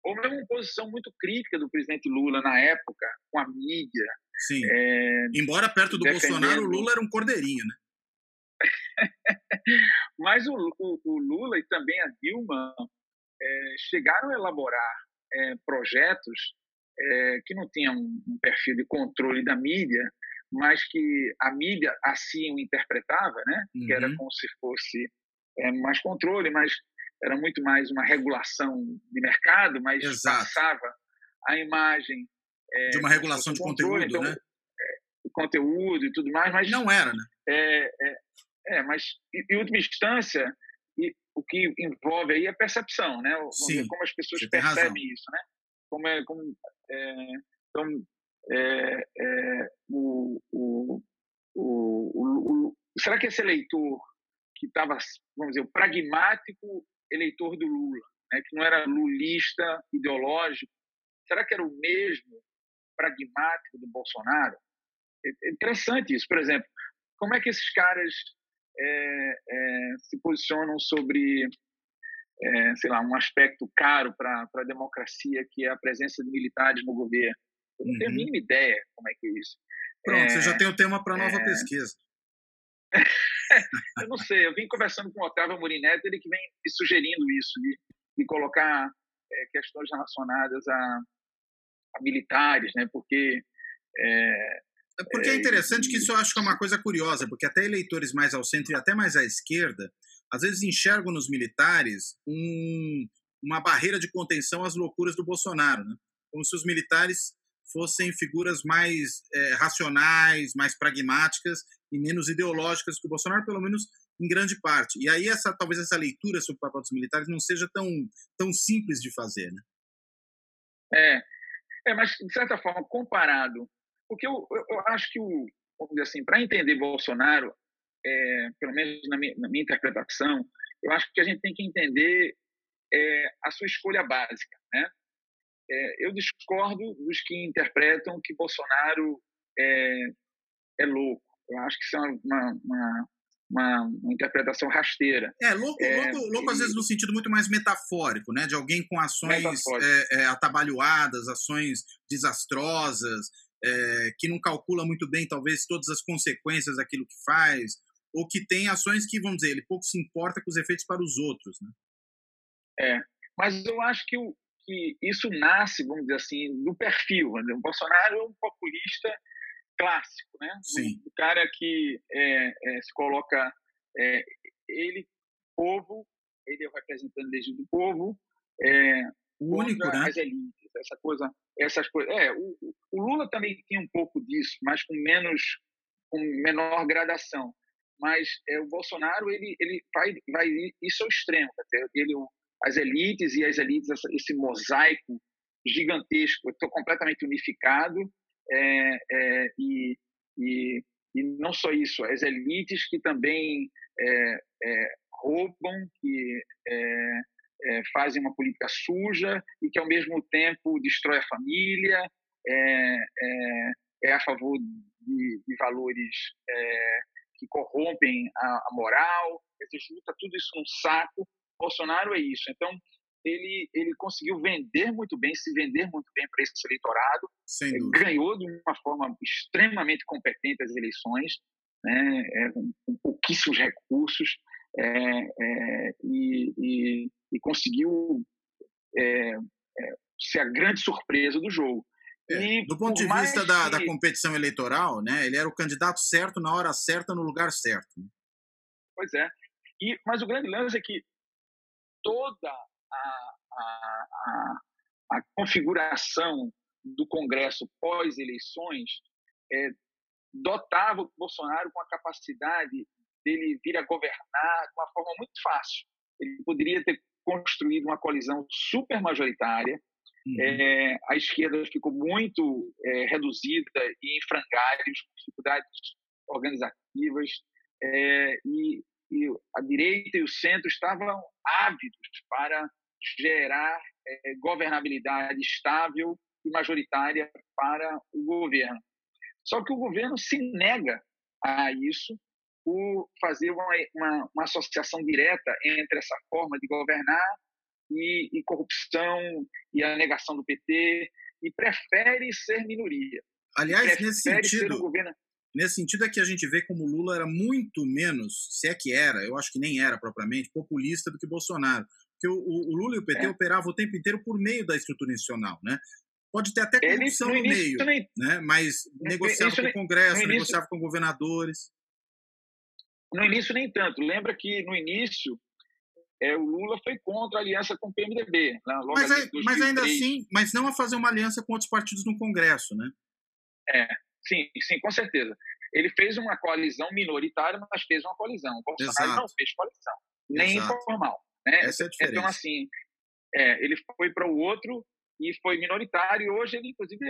Houve uma posição muito crítica do presidente Lula na época, com a mídia, Sim. É, Embora perto do defendendo... Bolsonaro, o Lula era um cordeirinho, né? Mas o, o, o, Lula e também a Dilma é, chegaram a elaborar é, projetos é, que não tinham um perfil de controle da mídia, mas que a mídia assim o interpretava, né? Uhum. Que era uhum. como se fosse é, mais controle, mas era muito mais uma regulação de mercado, mas Exato. passava a imagem é, de uma regulação de conteúdo, então, né? É, conteúdo e tudo mais, mas não era, né? É, é, é mas em última instância, e, o que envolve aí é a percepção, né? Sim, como as pessoas percebem isso, né? Como é, como, é, então, é, é, o, o, o, o, será que esse eleitor que estava, vamos dizer, o pragmático eleitor do Lula, né, que não era lulista ideológico, será que era o mesmo pragmático do Bolsonaro. É interessante isso. Por exemplo, como é que esses caras é, é, se posicionam sobre, é, sei lá, um aspecto caro para a democracia, que é a presença de militares no governo? Eu não uhum. tenho a uhum. mínima ideia como é que é isso. Pronto, você já é, tem o tema para nova é. pesquisa. eu não sei, eu vim conversando com o Otávio Morineto, ele que vem me sugerindo isso, de, de colocar questões relacionadas a, militares, né? Porque é, é porque é, é interessante que isso eu acho que é uma coisa curiosa, porque até eleitores mais ao centro e até mais à esquerda, às vezes enxergam nos militares um, uma barreira de contenção às loucuras do Bolsonaro, né? como se os militares fossem figuras mais é, racionais, mais pragmáticas e menos ideológicas que o Bolsonaro, pelo menos em grande parte. E aí essa talvez essa leitura sobre o papel dos militares não seja tão tão simples de fazer, né? É, é, mas, de certa forma, comparado. Porque eu, eu, eu acho que, o, vamos dizer assim, para entender Bolsonaro, é, pelo menos na minha, na minha, interpretação, eu acho que a gente tem que entender é, a sua escolha básica. Né? É, eu discordo dos que interpretam que Bolsonaro é, é louco. Eu acho que isso é uma, uma, uma, uma interpretação rasteira. É, louco, é, louco, louco e... às vezes no sentido muito mais metafórico, né? De alguém com ações é, atabalhoadas, ações desastrosas, é, que não calcula muito bem, talvez, todas as consequências daquilo que faz, ou que tem ações que, vamos dizer, ele pouco se importa com os efeitos para os outros, né? É, mas eu acho que, o, que isso nasce, vamos dizer assim, do perfil. Né? O Bolsonaro é um populista clássico, né? Sim. O, cara que é, é, se coloca é, ele povo, ele é o representante do povo, é, único, né? As elites, essa coisa, essas coisas. É, o, o, Lula também tinha um pouco disso, mas com menos, com menor gradação. Mas é, o Bolsonaro ele ele vai vai isso ao extremo, ele as elites e as elites esse mosaico gigantesco, estou completamente unificado é, é, e, e, e, não só isso, as elites que também é, é roubam, que é, é, fazem uma política suja e que, ao mesmo tempo, destrói a família, é, a favor de, de valores que corrompem a, a moral, você junta tudo isso num saco. Bolsonaro é isso. Então, ele, ele conseguiu vender muito bem, se vender muito bem para esse eleitorado, ganhou de uma forma extremamente competente as eleições, né, é, com, pouquíssimos recursos, é, é, e, e, e, conseguiu é, é, ser a grande surpresa do jogo. É, e, do ponto de vista da, que... da, competição eleitoral, né, ele era o candidato certo na hora certa, no lugar certo. Né? Pois é. E, mas o grande lance é que toda a, a, a, a configuração do Congresso pós-eleições é, dotava o Bolsonaro com a capacidade dele vir a governar de uma forma muito fácil. Ele poderia ter construído uma coalizão super majoritária. Uhum. É, a esquerda ficou muito é, reduzida e em frangalhos, com dificuldades organizativas, é, e, e, a direita e o centro estavam ávidos para gerar é, governabilidade estável e majoritária para o governo. Só que o governo se nega a isso por fazer uma, uma, uma associação direta entre essa forma de governar e, e, corrupção e a negação do PT e prefere ser minoria. Aliás, nesse sentido, governo... nesse sentido é que a gente vê como Lula era muito menos, se é que era, eu acho que nem era propriamente, populista do que Bolsonaro. Porque o, o Lula e o PT é. operavam o tempo inteiro por meio da estrutura institucional, né? Pode ter até corrupção no meio, nem, né? mas negociava com o Congresso, início, negociava com governadores. No início, nem tanto. Lembra que no início é, o Lula foi contra a aliança com o PMDB. Né? Mas, é, mas, ainda assim, mas não a fazer uma aliança com outros partidos no Congresso, né? É, sim, sim, com certeza. Ele fez uma coalizão minoritária, mas fez uma coalizão. O Bolsonaro Exato. não fez coalizão, nem Exato. informal. Né? Essa é a diferença. Então, assim, é, ele foi para o outro e foi minoritário. Hoje ele, inclusive,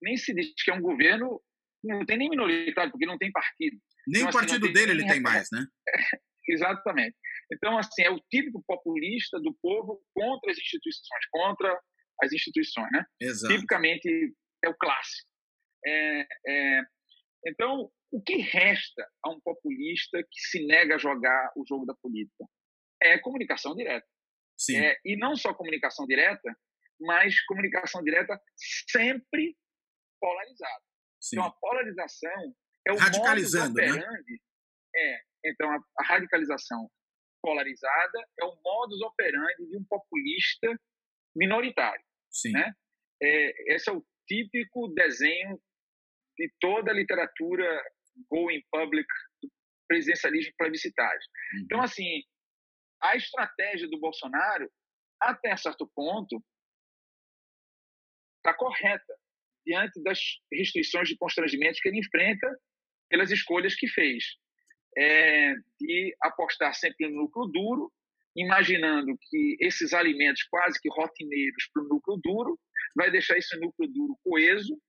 nem se diz que é um governo, não tem nem minoritário, porque não tem partido. Nem então, o assim, partido dele ele tem mais, né? Exatamente. Então, assim, é o típico populista do povo contra as instituições, contra as instituições, né? Exato. Tipicamente é o clássico. É, é, então, o que resta a um populista que se nega a jogar o jogo da política? É comunicação direta. Sim. É, e não só comunicação direta, mas comunicação direta sempre polarizada. Sim. Então, a polarização é o Radicalizando, modus né? operandi. Né? É, então, a, a, radicalização polarizada é o modus operandi de um populista minoritário. Sim. Né? É, esse é o típico desenho de toda a literatura going public do presidencialismo plebiscitário. Uhum. Então, assim, a estratégia do Bolsonaro, até certo ponto, está correta diante das restrições de constrangimentos que ele enfrenta pelas escolhas que fez. É, de apostar sempre no núcleo duro, imaginando que esses alimentos quase que rotineiros para o núcleo duro vai deixar esse núcleo duro coeso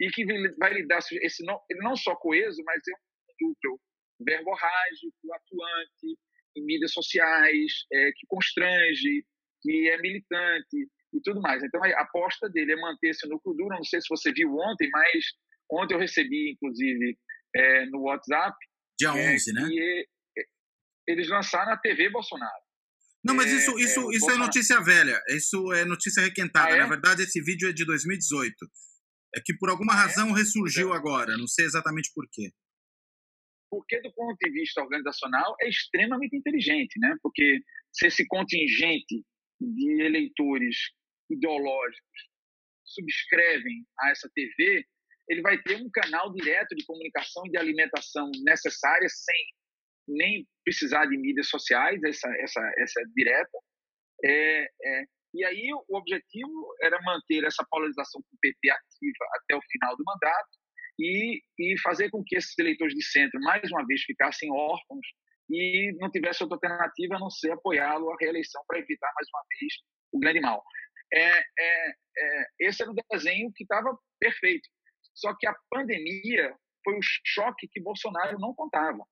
e que vai lhe dar esse não, não só coeso, mas é um núcleo verborrágico, atuante em mídias sociais, é, que constrange, que é militante, e tudo mais. Então, a aposta dele é manter esse núcleo duro. Não sei se você viu ontem, mas ontem eu recebi, inclusive, é, no WhatsApp. Dia 11, é, né? E eles lançaram a TV Bolsonaro. Não, mas isso, é, isso, é, isso é notícia velha. Isso é notícia requentada. Ah, é? Na verdade, esse vídeo é de 2018. É que por alguma ah, razão ressurgiu agora. Não sei exatamente por quê. Porque, do ponto de vista organizacional, é extremamente inteligente, né? Porque se esse contingente de eleitores ideológicos subscrevem a essa TV, ele vai ter um canal direto de comunicação e de alimentação necessária, sem nem precisar de mídias sociais, essa, essa, essa é direta. É, é, e aí o objetivo era manter essa polarização com o PT ativa até o final do mandato e, e fazer com que esses eleitores de centro, mais uma vez, ficassem órfãos e não tivesse outra alternativa a não ser apoiá-lo à reeleição para evitar, mais uma vez, o grande mal é, é, é, esse era o desenho que estava perfeito. Só que a pandemia foi o choque que Bolsonaro não contava.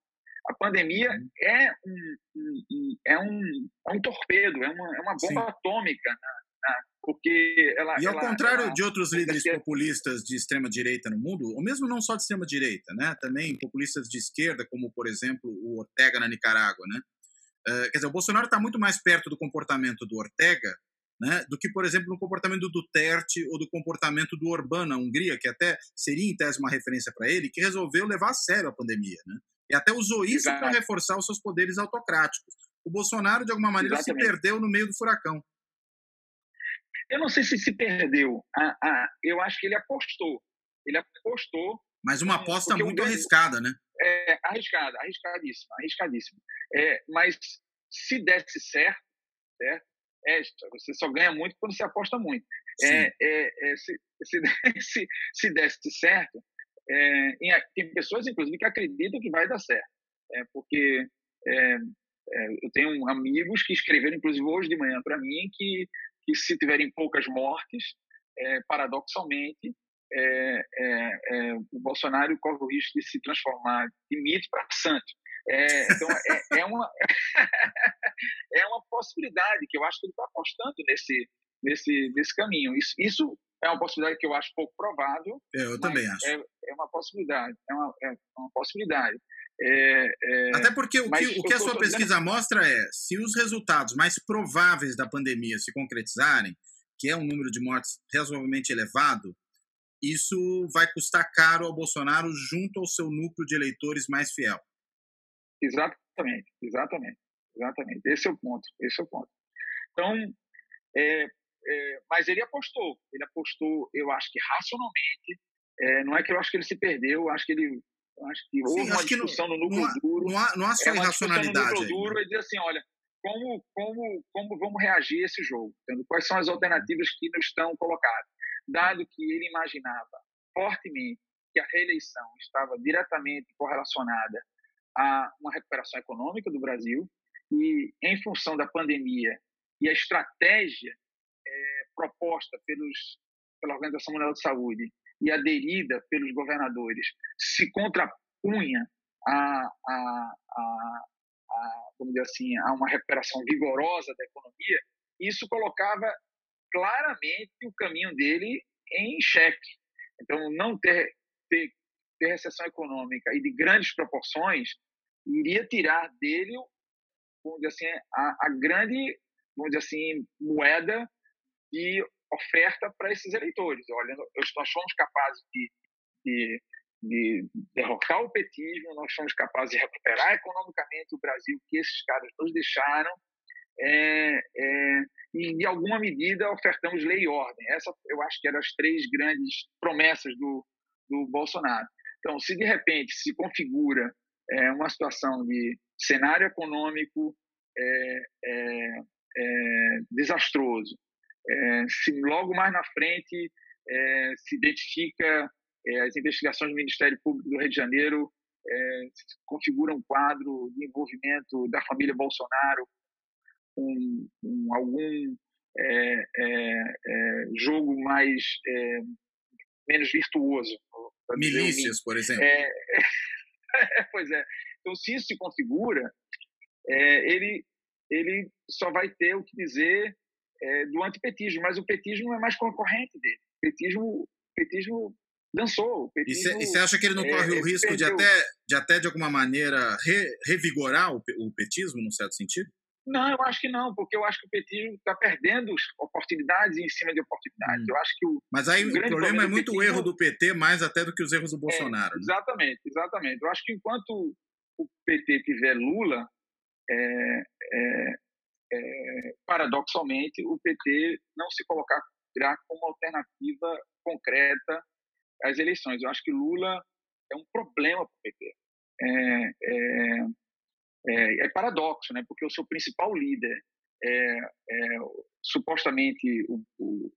A pandemia uhum. é um, um, é um, é um torpedo, é uma, é uma bomba Sim. atômica, né? porque ela. E ao ela, contrário ela, de outros líderes populistas de extrema direita no mundo, ou mesmo não só de extrema direita, né? Também populistas de esquerda, como por exemplo o Ortega na Nicarágua, né? Uh, quer dizer, o Bolsonaro está muito mais perto do comportamento do Ortega né, do que, por exemplo, no comportamento do Duterte ou do comportamento do Orbán na Hungria, que até seria em tese uma referência para ele, que resolveu levar a sério a pandemia, né? E até usou isso para reforçar os seus poderes autocráticos. O Bolsonaro, de alguma maneira, Exatamente. se perdeu no meio do furacão. Eu não sei se se perdeu. Ah, ah, eu acho que ele apostou. Ele apostou. Mas uma aposta muito arriscada, né? É, arriscada, arriscadíssima, arriscadíssima. É, mas se desse certo, certo? É, você só ganha muito quando você aposta muito. É, é, é, se, se, se, se desse certo, é, tem pessoas, inclusive, que acreditam que vai dar certo. É, porque é, eu tenho amigos que escreveram, inclusive hoje de manhã para mim, que, que se tiverem poucas mortes, paradoxalmente, o Bolsonaro corre o risco de se transformar de mito para santo. É, então, é, é, uma, é uma possibilidade que eu acho que ele está apostando nesse, nesse, nesse caminho. Isso, isso é uma possibilidade que eu acho pouco provável. É, eu também acho. É, é, uma possibilidade. É uma, é uma possibilidade. É, é, Até porque o que, o que a sua pesquisa dizendo... mostra é se os resultados mais prováveis da pandemia se concretizarem, que é um número de mortes razoavelmente elevado, isso vai custar caro ao Bolsonaro junto ao seu núcleo de eleitores mais fiel. Exatamente, exatamente, exatamente. Esse é o ponto, esse é o ponto. Então, é, é, mas ele apostou, ele apostou, eu acho que racionalmente. É, não é que eu acho que ele se perdeu, eu acho que ele, acho que houve Sim, uma discussão no núcleo não há, duro. Não há, não há só é irracionalidade. No núcleo duro e dizer assim, olha, como, como, como vamos reagir a esse jogo? Entendeu? Quais são as alternativas que nos estão colocadas? Dado que ele imaginava fortemente que a reeleição estava diretamente correlacionada a uma recuperação econômica do Brasil e, em função da pandemia e a estratégia é, proposta pelos, pela Organização Mundial de Saúde e aderida pelos governadores se contrapunha a, a, a, a, vamos dizer assim, a uma recuperação vigorosa da economia, isso colocava claramente o caminho dele em xeque. Então, não ter, ter, ter recessão econômica e de grandes proporções iria tirar dele, dizer assim, a, a grande, dizer assim, moeda de oferta para esses eleitores. Olha, nós somos capazes de, de, de, derrotar o petismo, nós somos capazes de recuperar economicamente o Brasil que esses caras nos deixaram é, é, e, de alguma medida, ofertamos lei e ordem. Essa, eu acho que eram as três grandes promessas do, do Bolsonaro. Então, se de repente se configura é, uma situação de cenário econômico é, é, é desastroso, é, se logo mais na frente é, se identifica as investigações do Ministério Público do Rio de Janeiro configuram um quadro de envolvimento da família Bolsonaro com, com algum jogo mais menos virtuoso. Milícias, por exemplo. pois é. Então, se isso se configura, é, ele, ele só vai ter o que dizer é, do antipetismo, mas o petismo é mais concorrente dele. O petismo, petismo dançou. e você acha que ele não corre é, o risco de até, de até, de alguma maneira, re, revigorar o, o petismo, num certo sentido? Não, eu acho que não, porque eu acho que o petismo está perdendo oportunidades em cima de oportunidades. Hum. Eu acho que o, Mas aí o, o problema é muito o erro do PT, mais até do que os erros do é, Bolsonaro. É, exatamente, exatamente. Eu acho que enquanto o PT tiver Lula, é, é, é, paradoxalmente, o PT não se colocar como alternativa concreta às eleições. Eu acho que Lula é um problema para o PT. É, é, paradoxo, né? Porque o seu principal líder é, é supostamente o, o,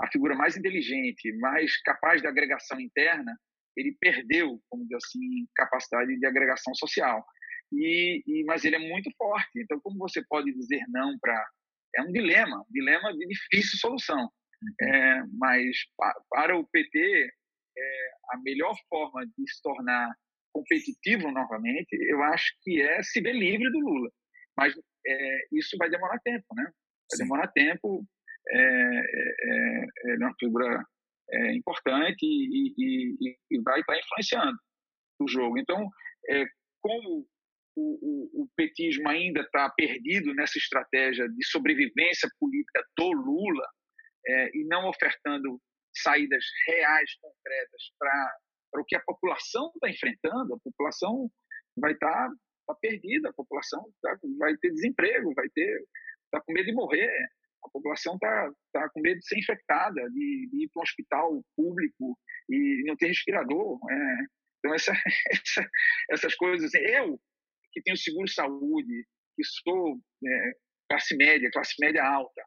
a figura mais inteligente, mais capaz de agregação interna, ele perdeu, como dizer assim, capacidade de agregação social. E, e, mas ele é muito forte. Então, como você pode dizer não para é um dilema, um dilema de difícil solução. Uhum. É, mas pa, para o PT, é, a melhor forma de se tornar competitivo novamente, eu acho que é se ver livre do Lula. Mas é, isso vai demorar tempo, né? Vai Sim. demorar tempo. É, é, é, é uma figura é, importante e, e, e, vai estar influenciando o jogo. Então, é, como o, o, o petismo ainda está perdido nessa estratégia de sobrevivência política do Lula é, e não ofertando saídas reais, concretas para o que a população está enfrentando, a população vai estar tá, tá perdida, a população tá, vai ter desemprego, vai ter está com medo de morrer, a população está tá com medo de ser infectada, de, de ir para um hospital público e não ter respirador. É. Então, essa, essa, essas coisas. Assim, eu, que tenho seguro saúde, que sou é, classe média, classe média alta,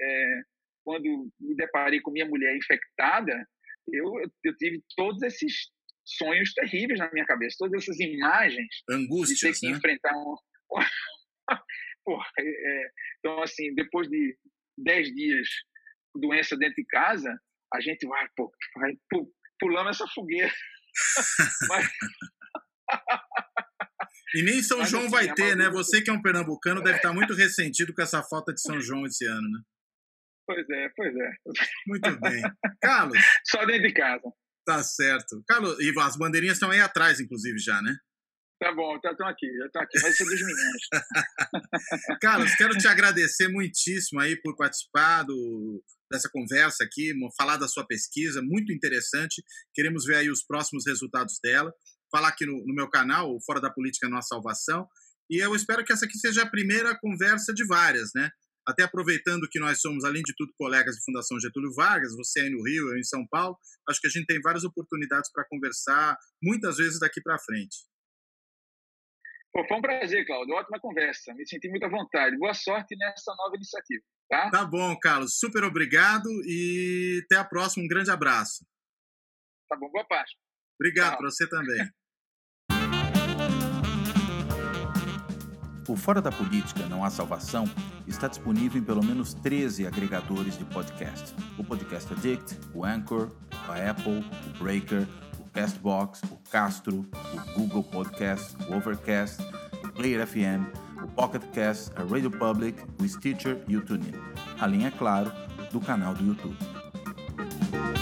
é, quando me deparei com minha mulher infectada, eu, eu tive todos esses sonhos terríveis na minha cabeça, todas essas imagens Angústias, de ter que né? enfrentar um. Porra, é, é, então, assim, depois de 10 dias doença dentro de casa, a gente vai, pô, vai pulando essa fogueira. Mas... E nem São Mas, João assim, vai ter, né? Você que é um pernambucano deve estar muito ressentido com essa falta de São João esse ano, né? Pois é, pois é. Muito bem. Carlos. Só dentro de casa. Tá certo. Carlos, e as bandeirinhas estão aí atrás, inclusive, já, né? Tá bom, estão aqui, já estão aqui. Vai ser dos meninos. Carlos, quero te agradecer muitíssimo aí por participar do, dessa conversa aqui, falar da sua pesquisa, muito interessante. Queremos ver aí os próximos resultados dela. Falar aqui no, no meu canal, Fora da Política Nossa Salvação. E eu espero que essa aqui seja a primeira conversa de várias, né? Até aproveitando que nós somos, além de tudo, colegas de Fundação Getúlio Vargas, você aí no Rio, eu em São Paulo, acho que a gente tem várias oportunidades para conversar, muitas vezes daqui para frente. Pô, foi um prazer, Claudio. Ótima conversa. Me senti muito à vontade. Boa sorte nessa nova iniciativa. Tá? Tá bom, Carlos. Super obrigado e até a próxima. Um grande abraço. Tá bom, boa parte. Obrigado para você também. O Fora da Política Não Há Salvação está disponível em pelo menos 13 agregadores de podcast. O Podcast Addict, o Anchor, a Apple, o Breaker, Castbox, o Castro, o Google Podcast, o Overcast, o Player FM, o Pocket Cast, a Radio Public, o Stitcher e o TuneIn. Além, é claro, do canal do YouTube.